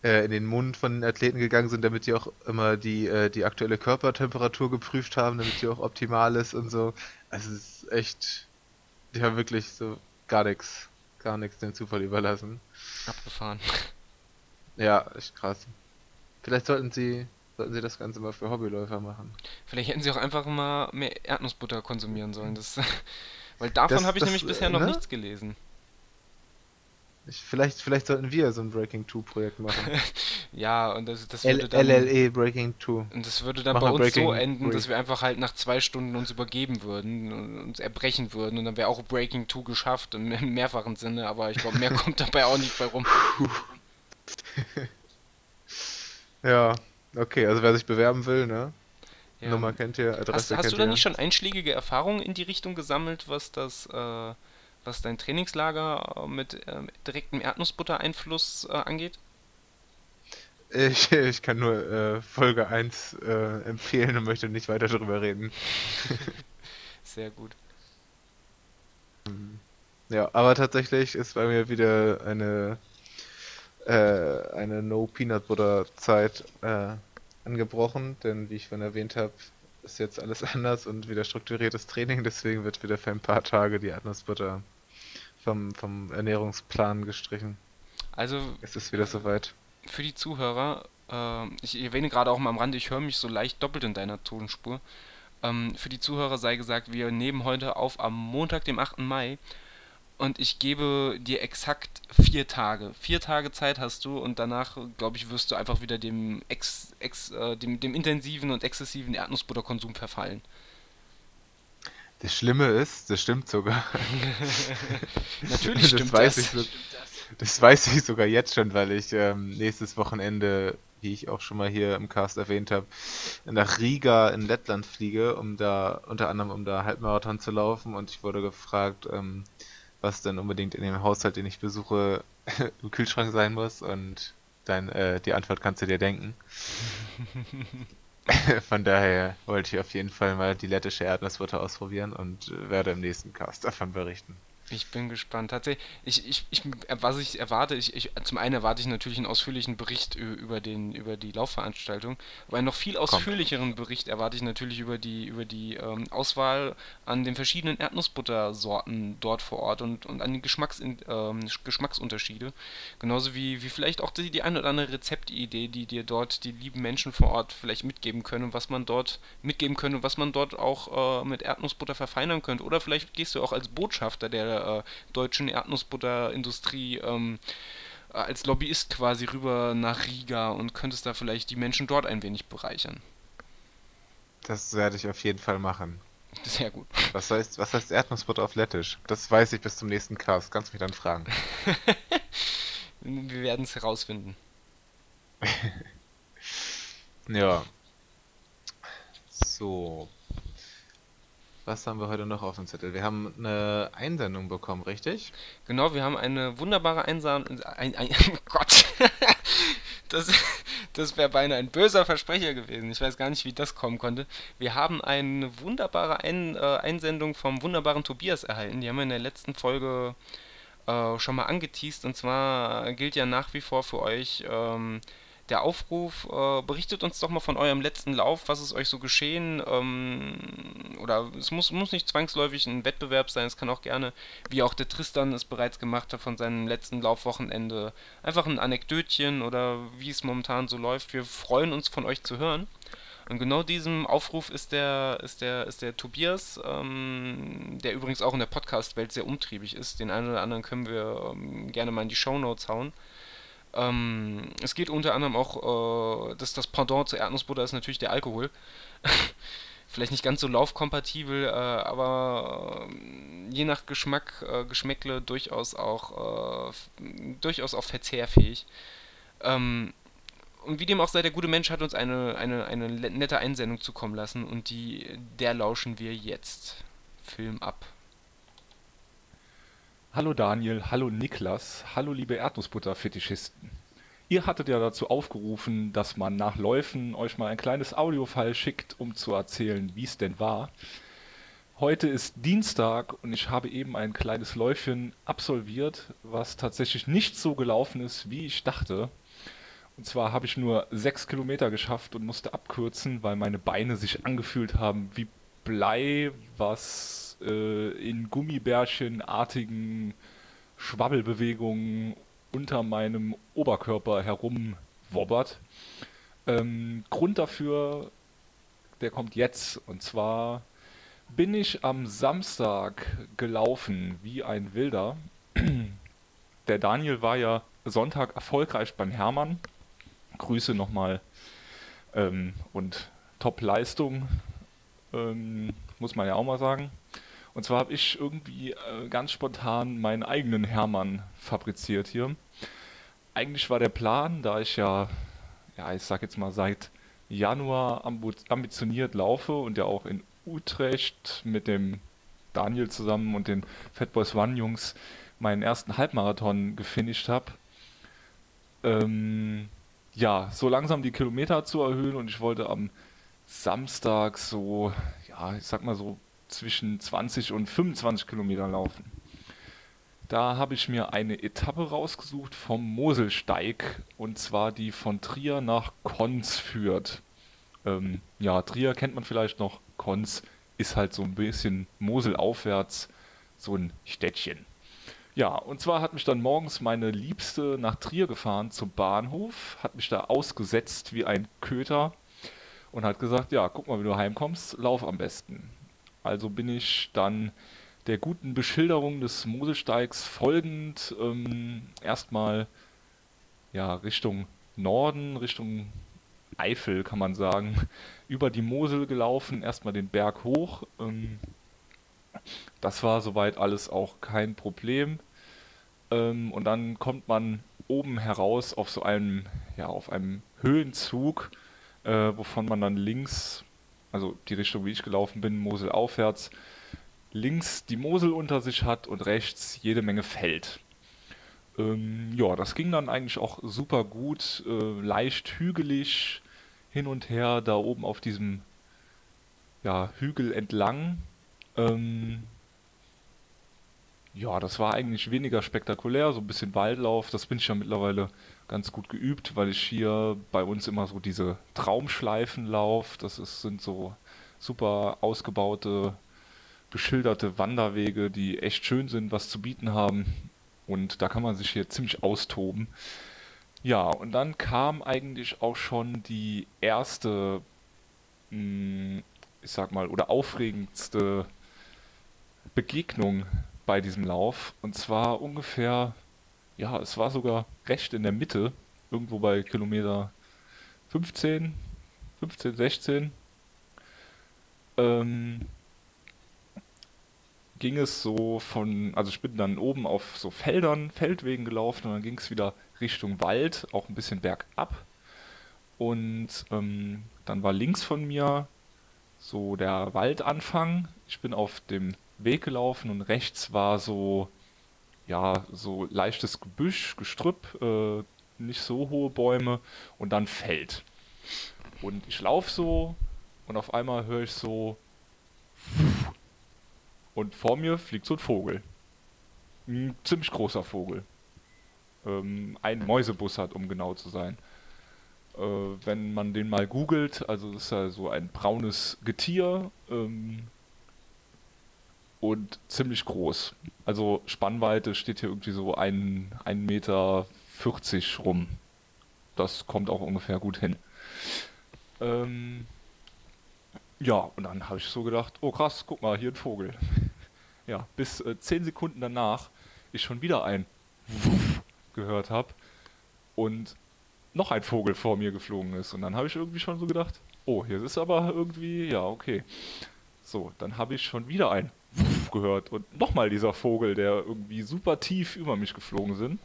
äh, in den Mund von den Athleten gegangen sind, damit die auch immer die, äh, die aktuelle Körpertemperatur geprüft haben, damit die auch optimal ist und so. Also es ist echt, die haben wirklich so gar nichts, gar nichts dem Zufall überlassen. Abgefahren. Ja, echt krass. Vielleicht sollten sie, sollten sie das Ganze mal für Hobbyläufer machen. Vielleicht hätten sie auch einfach mal mehr Erdnussbutter konsumieren sollen. Das, (laughs) weil davon habe ich das, nämlich äh, bisher noch ne? nichts gelesen. Ich, vielleicht, vielleicht sollten wir so ein Breaking 2 Projekt machen. (laughs) Ja, und das, das würde dann. LLE Breaking 2. Und das würde dann Mach bei uns so Breaking enden, Break. dass wir einfach halt nach zwei Stunden uns übergeben würden und uns erbrechen würden und dann wäre auch Breaking 2 geschafft im, im mehrfachen Sinne, aber ich glaube, mehr (laughs) kommt dabei auch nicht bei rum. Ja, okay, also wer sich bewerben will, ne? Ja. Nummer kennt ihr, Adresse Hast, hast kennt du da nicht schon einschlägige Erfahrungen in die Richtung gesammelt, was das, äh, was dein Trainingslager äh, mit ähm, direktem Erdnussbutter-Einfluss äh, angeht? Ich, (laughs) ich kann nur äh, Folge 1 äh, empfehlen und möchte nicht weiter darüber reden. (laughs) Sehr gut. Ja, aber tatsächlich ist bei mir wieder eine äh, eine No Peanut Butter Zeit äh, angebrochen, denn wie ich schon erwähnt habe, ist jetzt alles (laughs) anders und wieder strukturiertes Training, deswegen wird wieder für ein paar Tage die Erdnussbutter vom, vom Ernährungsplan gestrichen. Also Es ist wieder soweit. für die Zuhörer, äh, ich erwähne gerade auch mal am Rande, ich höre mich so leicht doppelt in deiner Tonspur. Ähm, für die Zuhörer sei gesagt, wir nehmen heute auf am Montag, dem 8. Mai. Und ich gebe dir exakt vier Tage. Vier Tage Zeit hast du und danach, glaube ich, wirst du einfach wieder dem, ex, ex, äh, dem, dem intensiven und exzessiven Erdnussbutterkonsum verfallen. Das Schlimme ist, das stimmt sogar. (laughs) Natürlich das stimmt weiß das. Ich so, das weiß ich sogar jetzt schon, weil ich ähm, nächstes Wochenende, wie ich auch schon mal hier im Cast erwähnt habe, nach Riga in Lettland fliege, um da unter anderem um da Halbmarathon zu laufen und ich wurde gefragt, ähm, was denn unbedingt in dem Haushalt, den ich besuche, (laughs) im Kühlschrank sein muss und dann äh, die Antwort kannst du dir denken. (laughs) Von daher wollte ich auf jeden Fall mal die lettische Erdnussbutter ausprobieren und äh, werde im nächsten Cast davon berichten. Ich bin gespannt. Tatsächlich, ich, ich, ich, was ich erwarte, ich, ich, zum einen erwarte ich natürlich einen ausführlichen Bericht über, den, über die Laufveranstaltung, aber einen noch viel ausführlicheren Bericht erwarte ich natürlich über die, über die ähm, Auswahl an den verschiedenen Erdnussbuttersorten dort vor Ort und, und an den Geschmacks, ähm, Geschmacksunterschiede. Genauso wie, wie vielleicht auch die, die ein oder andere Rezeptidee, die dir dort die lieben Menschen vor Ort vielleicht mitgeben können, was man dort mitgeben könnte, was man dort auch äh, mit Erdnussbutter verfeinern könnte. Oder vielleicht gehst du auch als Botschafter der äh, deutschen Erdnussbutterindustrie ähm, äh, als Lobbyist quasi rüber nach Riga und könntest da vielleicht die Menschen dort ein wenig bereichern. Das werde ich auf jeden Fall machen. Sehr gut. Was heißt, was heißt Erdnussbutter auf Lettisch? Das weiß ich bis zum nächsten Cast. Kannst mich dann fragen. (laughs) Wir werden es herausfinden. (laughs) Ja. So. Was haben wir heute noch auf dem Zettel? Wir haben eine Einsendung bekommen, richtig? Genau, wir haben eine wunderbare Einsam... Ein, ein, (laughs) oh Gott. Das, Das wäre beinahe ein böser Versprecher gewesen. Ich weiß gar nicht, wie das kommen konnte. Wir haben eine wunderbare ein äh, Einsendung vom wunderbaren Tobias erhalten. Die haben wir in der letzten Folge äh, schon mal angeteased. Und zwar gilt ja nach wie vor für euch ähm, der Aufruf, äh, berichtet uns doch mal von eurem letzten Lauf, was ist euch so geschehen, ähm, oder es muss, muss nicht zwangsläufig ein Wettbewerb sein, es kann auch gerne, wie auch der Tristan es bereits gemacht hat von seinem letzten Laufwochenende, einfach ein Anekdötchen oder wie es momentan so läuft. Wir freuen uns von euch zu hören. Und genau diesem Aufruf ist der, ist der, ist der Tobias, ähm, der übrigens auch in der Podcast-Welt sehr umtriebig ist. Den einen oder anderen können wir ähm, gerne mal in die Show Notes hauen. Ähm, es geht unter anderem auch, äh, dass das Pendant zu Erdnussbutter ist natürlich der Alkohol. (laughs) Vielleicht nicht ganz so laufkompatibel, äh, aber äh, je nach Geschmack, äh, Geschmäckle durchaus auch, äh, durchaus auch verzehrfähig. Ähm, und wie dem auch sei, der gute Mensch hat uns eine, eine, eine nette Einsendung zukommen lassen und die, der lauschen wir jetzt. Film ab. Hallo Daniel, hallo Niklas, hallo liebe Erdnussbutter-Fetischisten. Ihr hattet ja dazu aufgerufen, dass man nach Läufen euch mal ein kleines Audiofile schickt, um zu erzählen, wie es denn war. Heute ist Dienstag und ich habe eben ein kleines Läufchen absolviert, was tatsächlich nicht so gelaufen ist, wie ich dachte. Und zwar habe ich nur sechs Kilometer geschafft und musste abkürzen, weil meine Beine sich angefühlt haben wie Blei, was äh, in Gummibärchenartigen Schwabbelbewegungen unter meinem Oberkörper herumwobbert. Ähm, Grund dafür, der kommt jetzt. Und zwar bin ich am Samstag gelaufen wie ein Wilder. (clears throat) Der Daniel war ja Sonntag erfolgreich beim Hermann. Grüße nochmal ähm, und Top-Leistung, ähm, muss man ja auch mal sagen. Und zwar habe ich irgendwie äh, ganz spontan meinen eigenen Hermann fabriziert hier. Eigentlich war der Plan, da ich ja, ja, ich sag jetzt mal seit Januar ambitioniert laufe und ja auch in Utrecht mit dem Daniel zusammen und den Fatboys One Jungs meinen ersten Halbmarathon gefinisht habe. Ähm, ja, so langsam die Kilometer zu erhöhen und ich wollte am Samstag so, ja, ich sag mal so zwischen 20 und 25 Kilometer laufen. Da habe ich mir eine Etappe rausgesucht vom Moselsteig und zwar die von Trier nach Konz führt. Ähm, ja, Trier kennt man vielleicht noch. Konz ist halt so ein bisschen Mosel so ein Städtchen. Ja, und zwar hat mich dann morgens meine Liebste nach Trier gefahren zum Bahnhof, hat mich da ausgesetzt wie ein Köter und hat gesagt, ja, guck mal, wie du heimkommst, lauf am besten. Also bin ich dann der guten Beschilderung des Moselsteigs folgend ähm, erstmal ja, Richtung Norden, Richtung Eifel kann man sagen, (laughs) über die Mosel gelaufen, erstmal den Berg hoch. Ähm, das war soweit alles auch kein Problem. Ähm, und dann kommt man oben heraus auf so einem, ja, auf einem Höhenzug, äh, wovon man dann links also die Richtung, wie ich gelaufen bin, Mosel aufwärts, links die Mosel unter sich hat und rechts jede Menge Feld. Ähm, ja, das ging dann eigentlich auch super gut, äh, leicht hügelig hin und her, da oben auf diesem ja, Hügel entlang. Ähm, ja, das war eigentlich weniger spektakulär, so ein bisschen Waldlauf. Das bin ich ja mittlerweile ganz gut geübt, weil ich hier bei uns immer so diese Traumschleifen laufe. Das ist, sind so super ausgebaute, beschilderte Wanderwege, die echt schön sind, was zu bieten haben. Und da kann man sich hier ziemlich austoben. Ja, und dann kam eigentlich auch schon die erste, hm, ich sag mal, oder aufregendste Begegnung bei diesem Lauf. Und zwar ungefähr, ja, es war sogar recht in der Mitte, irgendwo bei Kilometer 15, 15, 16. Ähm, ging es so von, also ich bin dann oben auf so Feldern, Feldwegen gelaufen und dann ging es wieder Richtung Wald, auch ein bisschen bergab. Und ähm, dann war links von mir so der Waldanfang. Ich bin auf dem Weg gelaufen und rechts war so, ja, so leichtes Gebüsch, Gestrüpp, äh, nicht so hohe Bäume und dann Feld. Und ich laufe so und auf einmal höre ich so und vor mir fliegt so ein Vogel. Ein ziemlich großer Vogel. Ähm, ein Mäusebussard, um genau zu sein. Äh, wenn man den mal googelt, also das ist ja so ein braunes Getier ähm, und ziemlich groß. Also Spannweite steht hier irgendwie so 1,40 Meter rum. Das kommt auch ungefähr gut hin. Ähm, ja, und dann habe ich so gedacht, oh krass, guck mal, hier ein Vogel. (laughs) ja, bis äh, zehn Sekunden danach ich schon wieder ein Wuff gehört habe und noch ein Vogel vor mir geflogen ist. Und dann habe ich irgendwie schon so gedacht, oh, hier ist aber irgendwie, ja, okay. So, dann habe ich schon wieder ein Wuff gehört und nochmal dieser Vogel, der irgendwie super tief über mich geflogen sind,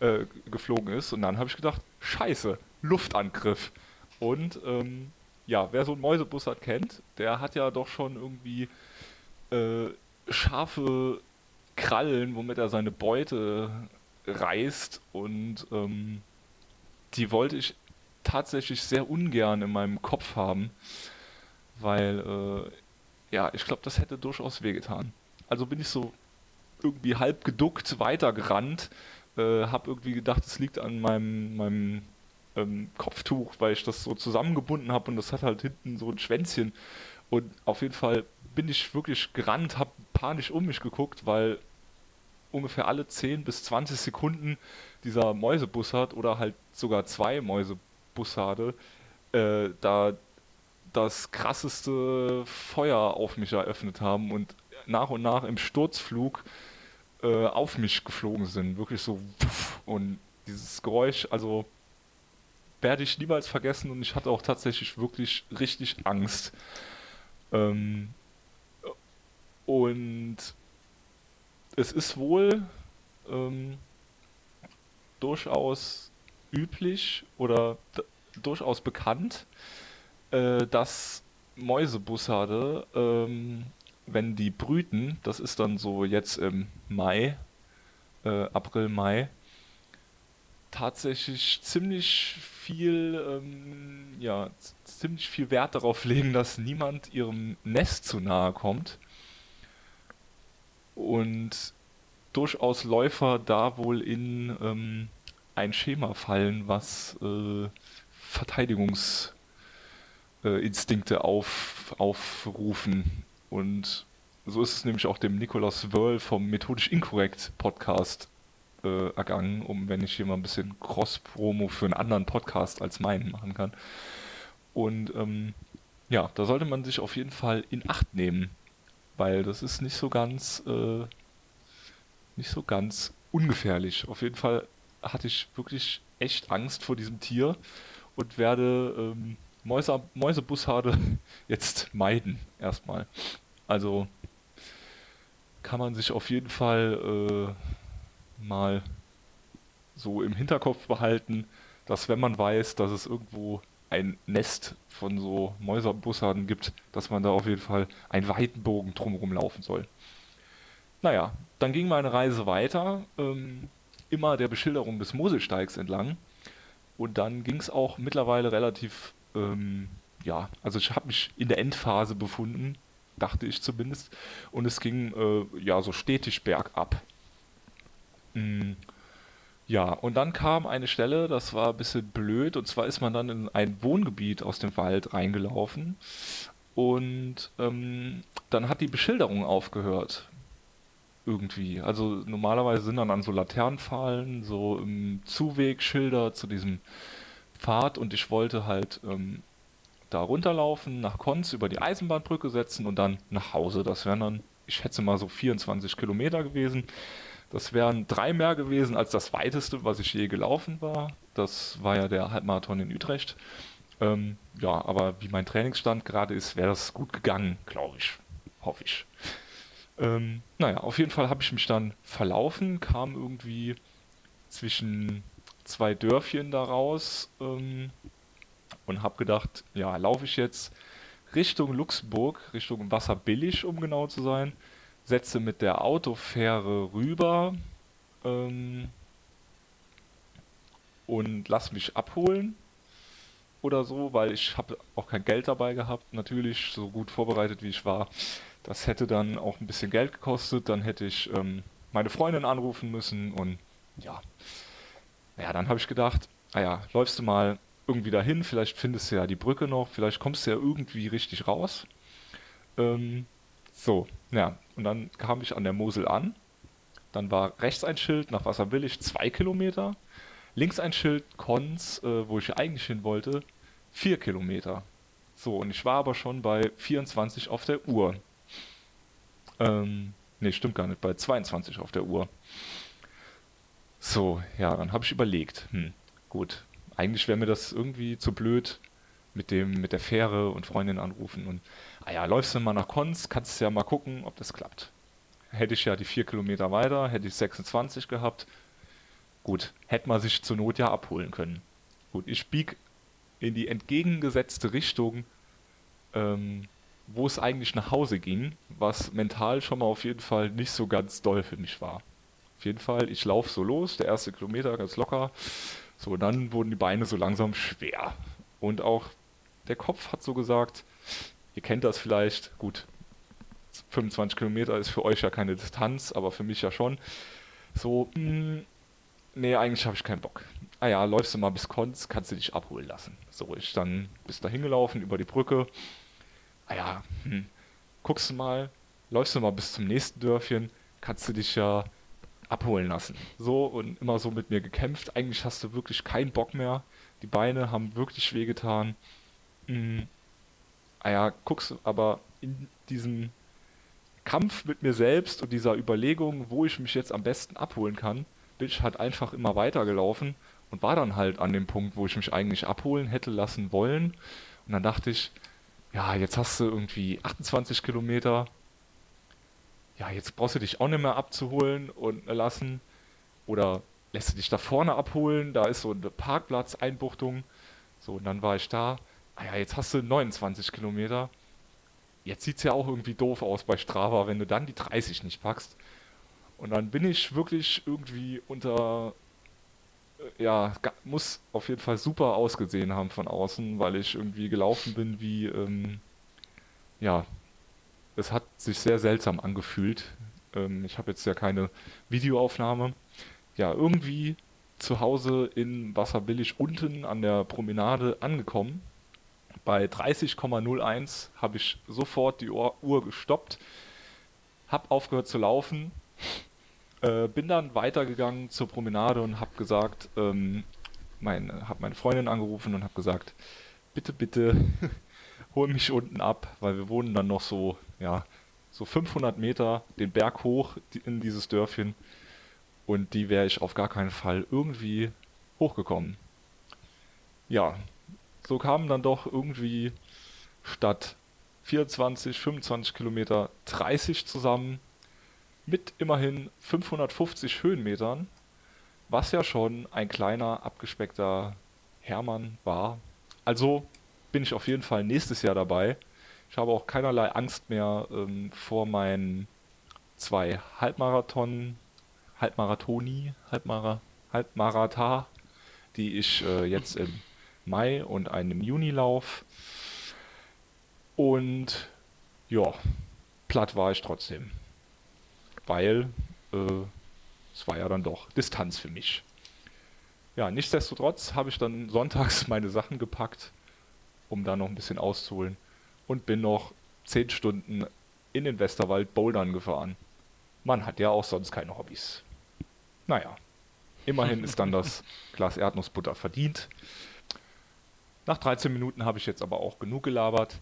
äh, geflogen ist. Und dann habe ich gedacht, scheiße, Luftangriff. Und ähm, ja, wer so einen Mäusebussard kennt, der hat ja doch schon irgendwie äh, scharfe Krallen, womit er seine Beute reißt. Und ähm, die wollte ich tatsächlich sehr ungern in meinem Kopf haben, weil, äh, ja, ich glaube, das hätte durchaus wehgetan. Also bin ich so irgendwie halb geduckt weitergerannt, äh, habe irgendwie gedacht, es liegt an meinem, meinem ähm, Kopftuch, weil ich das so zusammengebunden habe und das hat halt hinten so ein Schwänzchen. Und auf jeden Fall bin ich wirklich gerannt, habe panisch um mich geguckt, weil ungefähr alle 10 bis 20 Sekunden dieser Mäusebussard oder halt sogar zwei Mäusebussarde äh, da das krasseste Feuer auf mich eröffnet haben und nach und nach im Sturzflug äh, auf mich geflogen sind. Wirklich so und dieses Geräusch, also werde ich niemals vergessen und ich hatte auch tatsächlich wirklich richtig Angst. Ähm, und es ist wohl ähm, durchaus üblich oder durchaus bekannt, äh, dass Mäusebussarde, ähm, wenn die brüten, das ist dann so jetzt im Mai, äh, April, Mai, tatsächlich ziemlich viel, ähm, ja, ziemlich viel Wert darauf legen, dass niemand ihrem Nest zu nahe kommt. Und durchaus Läufer da wohl in ähm, ein Schema fallen, was äh, Verteidigungsinstinkte äh, auf, aufrufen. Und so ist es nämlich auch dem Nikolaus Wörl vom Methodisch Inkorrekt Podcast äh, ergangen, um wenn ich hier mal ein bisschen Cross-Promo für einen anderen Podcast als meinen machen kann. Und ähm, ja, da sollte man sich auf jeden Fall in Acht nehmen, weil das ist nicht so ganz, äh, nicht so ganz ungefährlich. Auf jeden Fall hatte ich wirklich echt Angst vor diesem Tier und werde ähm, Mäuse, Mäusebussarde (laughs) jetzt meiden erstmal. Also kann man sich auf jeden Fall äh, mal so im Hinterkopf behalten, dass wenn man weiß, dass es irgendwo ein Nest von so Mäuserbussarden gibt, dass man da auf jeden Fall einen weiten Bogen drumherum laufen soll. Naja, dann ging meine Reise weiter, ähm, immer der Beschilderung des Moselsteigs entlang. Und dann ging es auch mittlerweile relativ, ähm, ja, also ich habe mich in der Endphase befunden, dachte ich zumindest. Und es ging äh, ja so stetig bergab. Mhm. Ja, und dann kam eine Stelle, das war ein bisschen blöd, und zwar ist man dann in ein Wohngebiet aus dem Wald reingelaufen und ähm, dann hat die Beschilderung aufgehört. Irgendwie. Also normalerweise sind dann an so Laternenpfahlen so im Zuweg zu diesem Pfad und ich wollte halt ähm, da runterlaufen, nach Konz über die Eisenbahnbrücke setzen und dann nach Hause. Das wären dann, ich schätze mal so 24 Kilometer gewesen. Das wären drei mehr gewesen als das weiteste, was ich je gelaufen war. Das war ja der Halbmarathon in Utrecht. Ähm, ja, aber wie mein Trainingsstand gerade ist, wäre das gut gegangen, glaube ich. Hoffe ich. Ähm, naja, auf jeden Fall habe ich mich dann verlaufen, kam irgendwie zwischen zwei Dörfchen daraus ähm, und habe gedacht, ja, laufe ich jetzt Richtung Luxemburg, Richtung Wasserbillig, um genau zu sein setze mit der Autofähre rüber. Ähm, und lass mich abholen oder so, weil ich habe auch kein Geld dabei gehabt, natürlich, so gut vorbereitet wie ich war. Das hätte dann auch ein bisschen Geld gekostet, dann hätte ich ähm, meine Freundin anrufen müssen und ja. Ja, dann habe ich gedacht, naja, ah läufst du mal irgendwie dahin, vielleicht findest du ja die Brücke noch, vielleicht kommst du ja irgendwie richtig raus. Ähm, so, ja, und dann kam ich an der Mosel an. Dann war rechts ein Schild nach Wasserbillig, zwei Kilometer. Links ein Schild Konz, äh, wo ich eigentlich hin wollte, vier Kilometer. So, und ich war aber schon bei 24 auf der Uhr. Ähm, nee, stimmt gar nicht, bei 22 auf der Uhr. So, ja, dann habe ich überlegt, hm, gut, eigentlich wäre mir das irgendwie zu blöd mit dem, mit der Fähre und Freundin anrufen und, ah ja, läufst du mal nach Konz, kannst ja mal gucken, ob das klappt. Hätte ich ja die vier Kilometer weiter, hätte ich 26 gehabt. Gut, hätte man sich zur Not ja abholen können. Gut, ich bieg in die entgegengesetzte Richtung, ähm, wo es eigentlich nach Hause ging, was mental schon mal auf jeden Fall nicht so ganz doll für mich war. Auf jeden Fall, ich laufe so los, der erste Kilometer ganz locker. So, dann wurden die Beine so langsam schwer. Und auch der Kopf hat so gesagt, ihr kennt das vielleicht, gut, 25 Kilometer ist für euch ja keine Distanz, aber für mich ja schon. So, mh, hm, nee, eigentlich habe ich keinen Bock. Ah ja, läufst du mal bis Konz, kannst du dich abholen lassen. So, ich dann bis dahin gelaufen, über die Brücke. Ah ja, hm, guckst du mal, läufst du mal bis zum nächsten Dörfchen, kannst du dich ja abholen lassen. So und immer so mit mir gekämpft. Eigentlich hast du wirklich keinen Bock mehr. Die Beine haben wirklich wehgetan. Mhm. Ah ja, guckst du, aber in diesem Kampf mit mir selbst und dieser Überlegung, wo ich mich jetzt am besten abholen kann, bin ich halt einfach immer weitergelaufen und war dann halt an dem Punkt, wo ich mich eigentlich abholen hätte lassen wollen. Und dann dachte ich, ja, jetzt hast du irgendwie 28 Kilometer, ja, jetzt brauchst du dich auch nicht mehr abzuholen und lassen. Oder lässt du dich da vorne abholen, da ist so eine Parkplatzeinbuchtung. So, und dann war ich da. Ah ja, jetzt hast du 29 Kilometer. Jetzt sieht es ja auch irgendwie doof aus bei Strava, wenn du dann die 30 nicht packst. Und dann bin ich wirklich irgendwie unter. Äh, ja, muss auf jeden Fall super ausgesehen haben von außen, weil ich irgendwie gelaufen bin wie. Ähm, ja, es hat sich sehr seltsam angefühlt. Ähm, ich habe jetzt ja keine Videoaufnahme. Ja, irgendwie zu Hause in Wasserbillig unten an der Promenade angekommen. Bei 30,01 habe ich sofort die Uhr gestoppt, habe aufgehört zu laufen, äh, bin dann weitergegangen zur Promenade und habe gesagt, ähm, meine, habe meine Freundin angerufen und habe gesagt, bitte, bitte, (laughs) hol mich unten ab, weil wir wohnen dann noch so ja, so 500 Meter den Berg hoch in dieses Dörfchen und die wäre ich auf gar keinen Fall irgendwie hochgekommen. Ja, so kamen dann doch irgendwie statt 24, 25 Kilometer 30 zusammen mit immerhin 550 Höhenmetern, was ja schon ein kleiner abgespeckter Hermann war. Also bin ich auf jeden Fall nächstes Jahr dabei ich habe auch keinerlei Angst mehr ähm, vor meinen zwei Halbmarathon, Halbmarathoni, Halbmara, Halbmarata, die ich äh, jetzt im Mai und einem Juni lauf. Und ja, platt war ich trotzdem. Weil äh, es war ja dann doch Distanz für mich. Ja, nichtsdestotrotz habe ich dann sonntags (laughs) meine Sachen gepackt, um da noch ein bisschen auszuholen und bin noch 10 Stunden in den Westerwald bouldern gefahren. Man hat ja auch sonst keine Hobbys. Naja, immerhin ist dann das (laughs) Glas Erdnussbutter verdient. Nach 13 Minuten habe ich jetzt aber auch genug gelabert.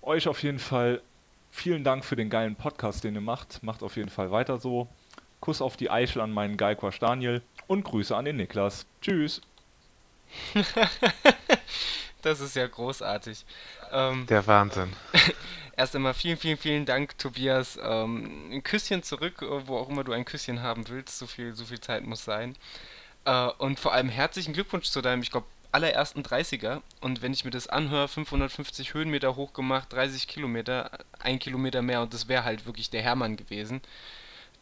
Euch auf jeden Fall vielen Dank für den geilen Podcast, den ihr macht. Macht auf jeden Fall weiter so. Kuss auf die Eichel an meinen Geikwasch Daniel und Grüße an den Niklas. Tschüss. (laughs) Das ist ja großartig. Ähm, Der Wahnsinn. (laughs) Erst einmal vielen, vielen, vielen Dank, Tobias. Ähm, ein Küsschen zurück, äh, wo auch immer du ein Küsschen haben willst. So viel, so viel Zeit muss sein. Äh, und vor allem herzlichen Glückwunsch zu deinem, ich glaube, allerersten 30er. Und wenn ich mir das anhöre, 550 Höhenmeter hochgemacht, 30 Kilometer, ein Kilometer mehr und das wäre halt wirklich der Hermann gewesen.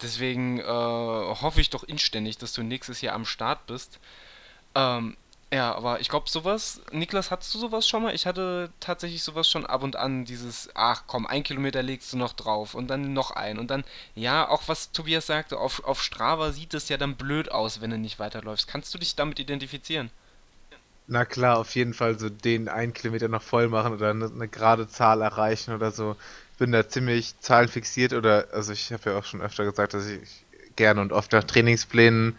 Deswegen äh, hoffe ich doch inständig, dass du nächstes Jahr am Start bist. Ähm, ja, aber ich glaube sowas, Niklas, hattest du sowas schon mal? Ich hatte tatsächlich sowas schon ab und an, dieses, ach komm, ein Kilometer legst du noch drauf und dann noch ein und dann, ja, auch was Tobias sagte, auf, auf Strava sieht es ja dann blöd aus, wenn du nicht weiterläufst. Kannst du dich damit identifizieren? Na klar, auf jeden Fall so den einen Kilometer noch voll machen oder eine, eine gerade Zahl erreichen oder so. Ich bin da ziemlich zahlenfixiert oder, also ich habe ja auch schon öfter gesagt, dass ich gerne und oft nach Trainingsplänen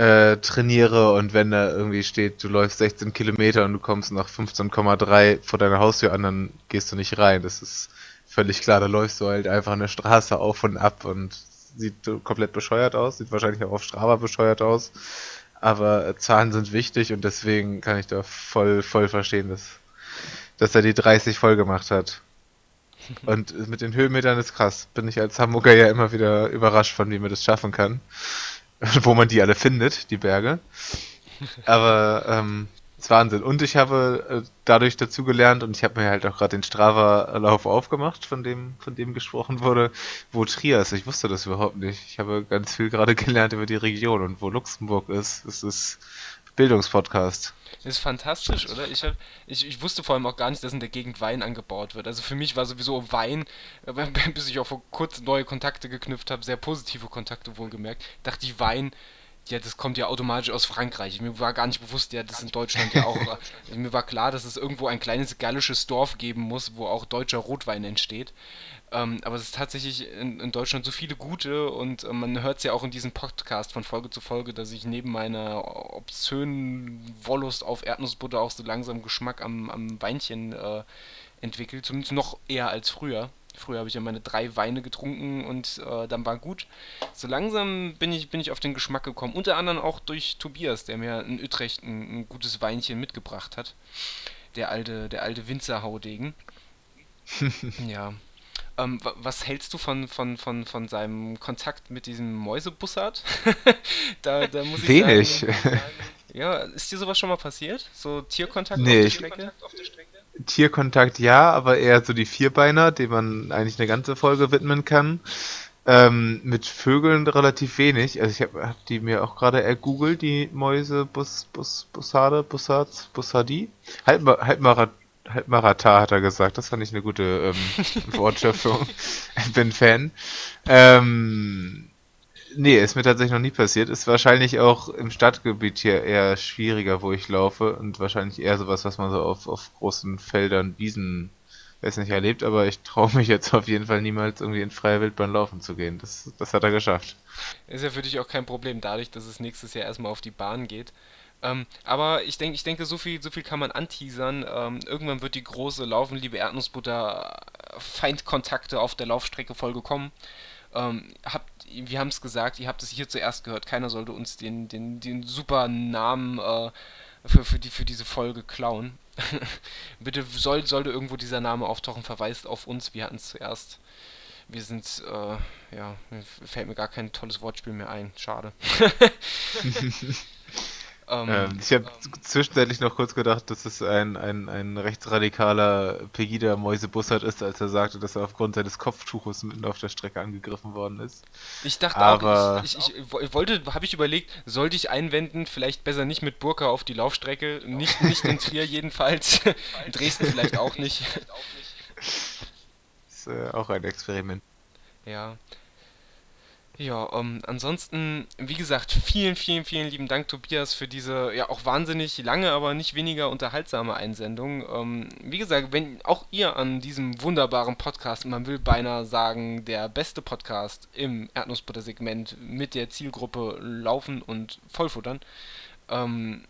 äh, trainiere und wenn da irgendwie steht, du läufst 16 Kilometer und du kommst nach 15,3 vor deiner Haustür an, dann gehst du nicht rein. Das ist völlig klar, da läufst du halt einfach eine Straße auf und ab und sieht komplett bescheuert aus, sieht wahrscheinlich auch auf Strava bescheuert aus. Aber äh, Zahlen sind wichtig und deswegen kann ich da voll, voll verstehen, dass, dass er die 30 voll gemacht hat. (laughs) Und mit den Höhenmetern ist krass. Bin ich als Hamburger ja immer wieder überrascht von, wie man das schaffen kann. (laughs) Wo man die alle findet, die Berge. Aber ähm, das ist Wahnsinn. Und ich habe äh, dadurch dazu gelernt und ich habe mir halt auch gerade den Strava-Lauf aufgemacht, von dem, von dem gesprochen wurde, wo Trier ist. Ich wusste das überhaupt nicht. Ich habe ganz viel gerade (laughs) gelernt über die Region und wo Luxemburg ist. Es ist Bildungspodcast. Das ist fantastisch, oder? Ich, hab, ich, ich wusste vor allem auch gar nicht, dass in der Gegend Wein angebaut wird. Also für mich war sowieso Wein, äh, (laughs) bis ich auch vor kurzem neue Kontakte geknüpft habe, sehr positive Kontakte wohlgemerkt, dachte ich, Wein, ja, das kommt ja automatisch aus Frankreich. Mir war gar nicht bewusst, ja, das in Deutschland ja auch. (laughs) Äh, mir war klar, dass es irgendwo ein kleines gallisches Dorf geben muss, wo auch deutscher Rotwein entsteht. Ähm, aber es ist tatsächlich in, in, Deutschland so viele gute und äh, man hört es ja auch in diesem Podcast von Folge zu Folge, dass ich neben meiner obszönen Wollust auf Erdnussbutter auch so langsam Geschmack am, am Weinchen äh, entwickelt. Zumindest noch eher als früher. Früher habe ich ja meine drei Weine getrunken und äh, dann war gut. So langsam bin ich, bin ich auf den Geschmack gekommen. Unter anderem auch durch Tobias, der mir in Utrecht ein, ein gutes Weinchen mitgebracht hat. Der alte, der alte Winzerhaudegen. (laughs) ja. Ähm, was hältst du von, von, von, von seinem Kontakt mit diesem Mäusebussard? (laughs) da, da muss ich Wenig. Sagen, (laughs) ja, ist dir sowas schon mal passiert? So Tierkontakt nee, auf der Strecke? Tierkontakt ja, aber eher so die Vierbeiner, dem man eigentlich eine ganze Folge widmen kann. Ähm, mit Vögeln relativ wenig. Also ich habe hab die mir auch gerade ergoogelt, die Mäuse Bus, Bus, Bussade, Bussards, Bussardie. Halbmar Halbmarathon Halbmarathon hat er gesagt. Das fand ich eine gute ähm, (laughs) Wortschöpfung. ich bin Fan. Ähm, nee, ist mir tatsächlich noch nie passiert. Ist wahrscheinlich auch im Stadtgebiet hier eher schwieriger, wo ich laufe. Und wahrscheinlich eher sowas, was man so auf, auf großen Feldern, Wiesen, weiß nicht, erlebt. Aber ich traue mich jetzt auf jeden Fall niemals irgendwie in freier Wildbahn laufen zu gehen. Das, das hat er geschafft. Ist ja für dich auch kein Problem, dadurch, dass es nächstes Jahr erstmal auf die Bahn geht. Ähm, aber ich denke, ich denke, so viel, so viel kann man anteasern. Ähm, irgendwann wird die große Laufen, liebe Erdnussbutter, Feindkontakte auf der Laufstrecke vollgekommen. Ähm, habt, wir haben es gesagt, ihr habt es hier zuerst gehört. Keiner sollte uns den, den, den super Namen äh, für, für, die, für diese Folge klauen. (laughs) Bitte soll, sollte irgendwo dieser Name auftauchen, verweist auf uns. Wir hatten es zuerst. Wir sind, äh, ja, fällt mir gar kein tolles Wortspiel mehr ein. Schade. (laughs) (laughs) Ähm, ähm, ich habe zwischenzeitlich noch kurz gedacht, dass es ein, ein, ein rechtsradikaler Pegida Mäuse Bussard ist, als er sagte, dass er aufgrund seines Kopftuches mitten auf der Strecke angegriffen worden ist. Ich dachte Aber auch, ich, ich, ich wollte, habe ich überlegt, sollte ich einwenden, vielleicht besser nicht mit Burka auf die Laufstrecke, nicht, nicht in Trier (laughs) jedenfalls, in (laughs) Dresden vielleicht auch nicht. ist äh, auch ein Experiment. Ja, ja, ähm, ansonsten, wie gesagt, vielen, vielen, vielen lieben Dank, Tobias, für diese ja auch wahnsinnig lange, aber nicht weniger unterhaltsame Einsendung. Ähm, wie gesagt, wenn auch ihr an diesem wunderbaren Podcast, man will beinahe sagen, der beste Podcast im Erdnussbutter-Segment mit der Zielgruppe Laufen und Vollfuttern, ähm,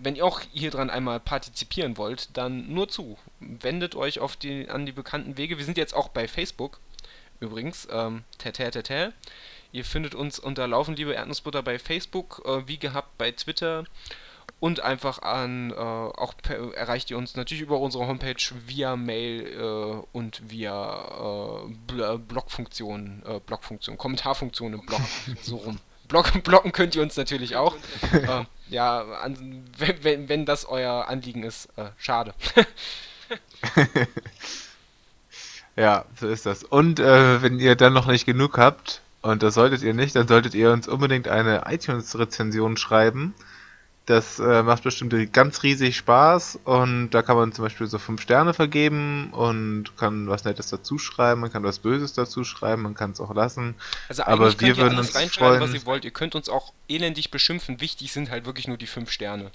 wenn ihr auch hier dran einmal partizipieren wollt, dann nur zu. Wendet euch auf die, an die bekannten Wege. Wir sind jetzt auch bei Facebook, übrigens. Ähm, tete, tete. Ihr findet uns unter Laufen liebe Erdnussbutter bei Facebook, äh, wie gehabt bei Twitter und einfach an, äh, auch per, erreicht ihr uns natürlich über unsere Homepage via Mail äh, und via äh, Bl Blogfunktion, äh, Blogfunktion, Kommentarfunktion im Blog, (laughs) so rum. Blog, blocken könnt ihr uns natürlich auch. Äh, ja, an, wenn, wenn, wenn das euer Anliegen ist, äh, schade. (laughs) ja, so ist das. Und wenn ihr dann noch nicht genug habt, und das solltet ihr nicht, dann solltet ihr uns unbedingt eine iTunes-Rezension schreiben. Das äh, macht bestimmt ganz riesig Spaß und da kann man zum Beispiel so fünf Sterne vergeben und kann was Nettes dazu schreiben, man kann was Böses dazu schreiben, man kann es auch lassen. Also Aber wir würden alles uns reinschreiben, was freuen- ihr wollt. Ihr könnt uns auch elendig beschimpfen. Wichtig sind halt wirklich nur die fünf Sterne.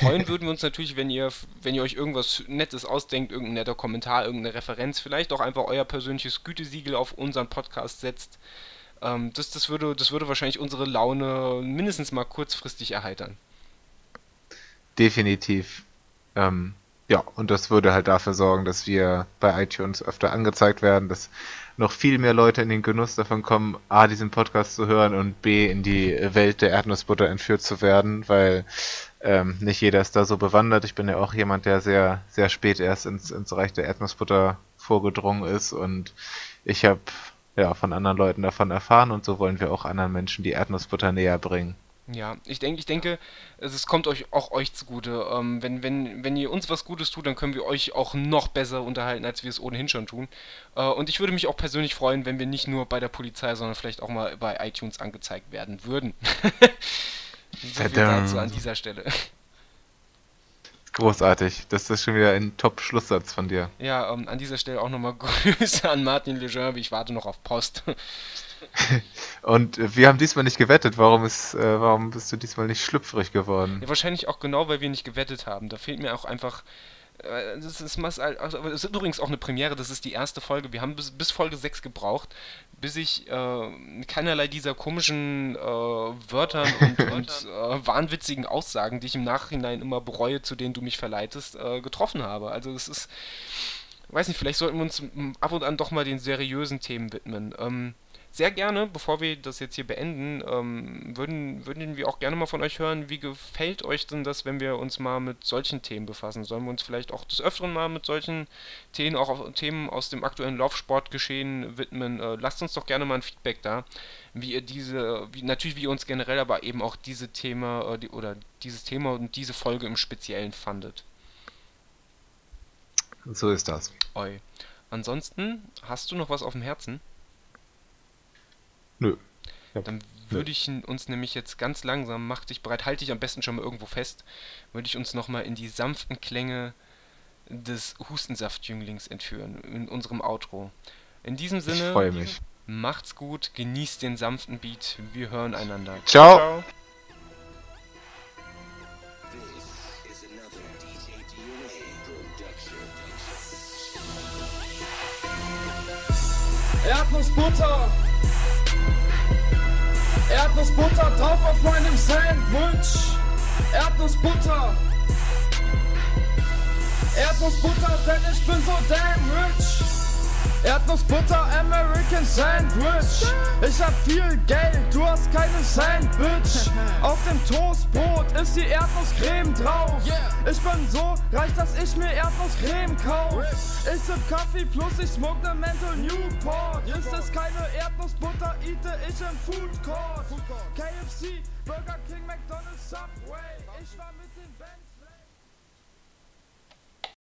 Freuen würden wir uns natürlich, wenn ihr, wenn ihr euch irgendwas Nettes ausdenkt, irgendein netter Kommentar, irgendeine Referenz, vielleicht auch einfach euer persönliches Gütesiegel auf unseren Podcast setzt. Ähm, das, das, würde, das würde wahrscheinlich unsere Laune mindestens mal kurzfristig erheitern. Definitiv. Ähm, ja, und das würde halt dafür sorgen, dass wir bei iTunes öfter angezeigt werden, dass noch viel mehr Leute in den Genuss davon kommen, A, diesen Podcast zu hören und B, in die Welt der Erdnussbutter entführt zu werden, weil ähm, nicht jeder ist da so bewandert. Ich bin ja auch jemand, der sehr, sehr spät erst ins, ins Reich der Erdnussbutter vorgedrungen ist und ich habe ja von anderen Leuten davon erfahren und so wollen wir auch anderen Menschen die Erdnussbutter näher bringen. Ja, ich denke, ich denke, es, kommt euch auch euch zugute. Ähm, wenn, wenn, wenn ihr uns was Gutes tut, dann können wir euch auch noch besser unterhalten, als wir es ohnehin schon tun. Äh, und ich würde mich auch persönlich freuen, wenn wir nicht nur bei der Polizei, sondern vielleicht auch mal bei iTunes angezeigt werden würden. (laughs) so viel dazu an dieser Stelle. Großartig. Das ist schon wieder ein Top-Schlusssatz von dir. Ja, ähm, an dieser Stelle auch nochmal (laughs) Grüße an Martin Lejeune, ich warte noch auf Post. (laughs) Und äh, wir haben diesmal nicht gewettet. Warum ist, äh, warum bist du diesmal nicht schlüpfrig geworden? Ja, wahrscheinlich auch genau, weil wir nicht gewettet haben. Da fehlt mir auch einfach. Äh, Das ist, mas- also, aber es ist übrigens auch eine Premiere, das ist die erste Folge. Wir haben bis, bis Folge 6 gebraucht, bis ich äh, keinerlei dieser komischen äh, Wörtern und, (laughs) und äh, wahnwitzigen Aussagen, die ich im Nachhinein immer bereue, zu denen du mich verleitest, äh, getroffen habe. Also es ist. Weiß nicht, vielleicht sollten wir uns m, ab und an doch mal den seriösen Themen widmen. Ähm, sehr gerne, bevor wir das jetzt hier beenden, ähm, würden, würden wir auch gerne mal von euch hören, wie gefällt euch denn das, wenn wir uns mal mit solchen Themen befassen? Sollen wir uns vielleicht auch des Öfteren mal mit solchen Themen, auch Themen aus dem aktuellen Laufsportgeschehen widmen? Äh, lasst uns doch gerne mal ein Feedback da, wie ihr diese, wie, natürlich wie ihr uns generell, aber eben auch diese Thema äh, die, oder dieses Thema und diese Folge im Speziellen fandet. So ist das. Oi. Ansonsten, hast du noch was auf dem Herzen? Nö. Ja. Dann würde ich uns nämlich jetzt ganz langsam, mach dich bereit, halte dich am besten schon mal irgendwo fest, würde ich uns nochmal in die sanften Klänge des Hustensaftjünglings entführen, in unserem Outro. In diesem Ich Sinne, freue mich. macht's gut, genießt den sanften Beat, wir hören einander. Ciao. Production. Erdnussbutter. Erdnussbutter drauf auf meinem Sandwich. Erdnussbutter. Erdnussbutter, denn ich bin so damn rich. Erdnussbutter, American Sandwich. Ich hab viel Geld, du hast keinen Sandwich. (laughs) Auf dem Toastbrot ist die Erdnusscreme drauf. Ich bin so reich, dass ich mir Erdnusscreme kauf. Ich sip Kaffee plus ich smoke ne Mental Newport. Ist es keine Erdnussbutter, eate ich im Food Court. KFC, Burger King, McDonald's, Subway.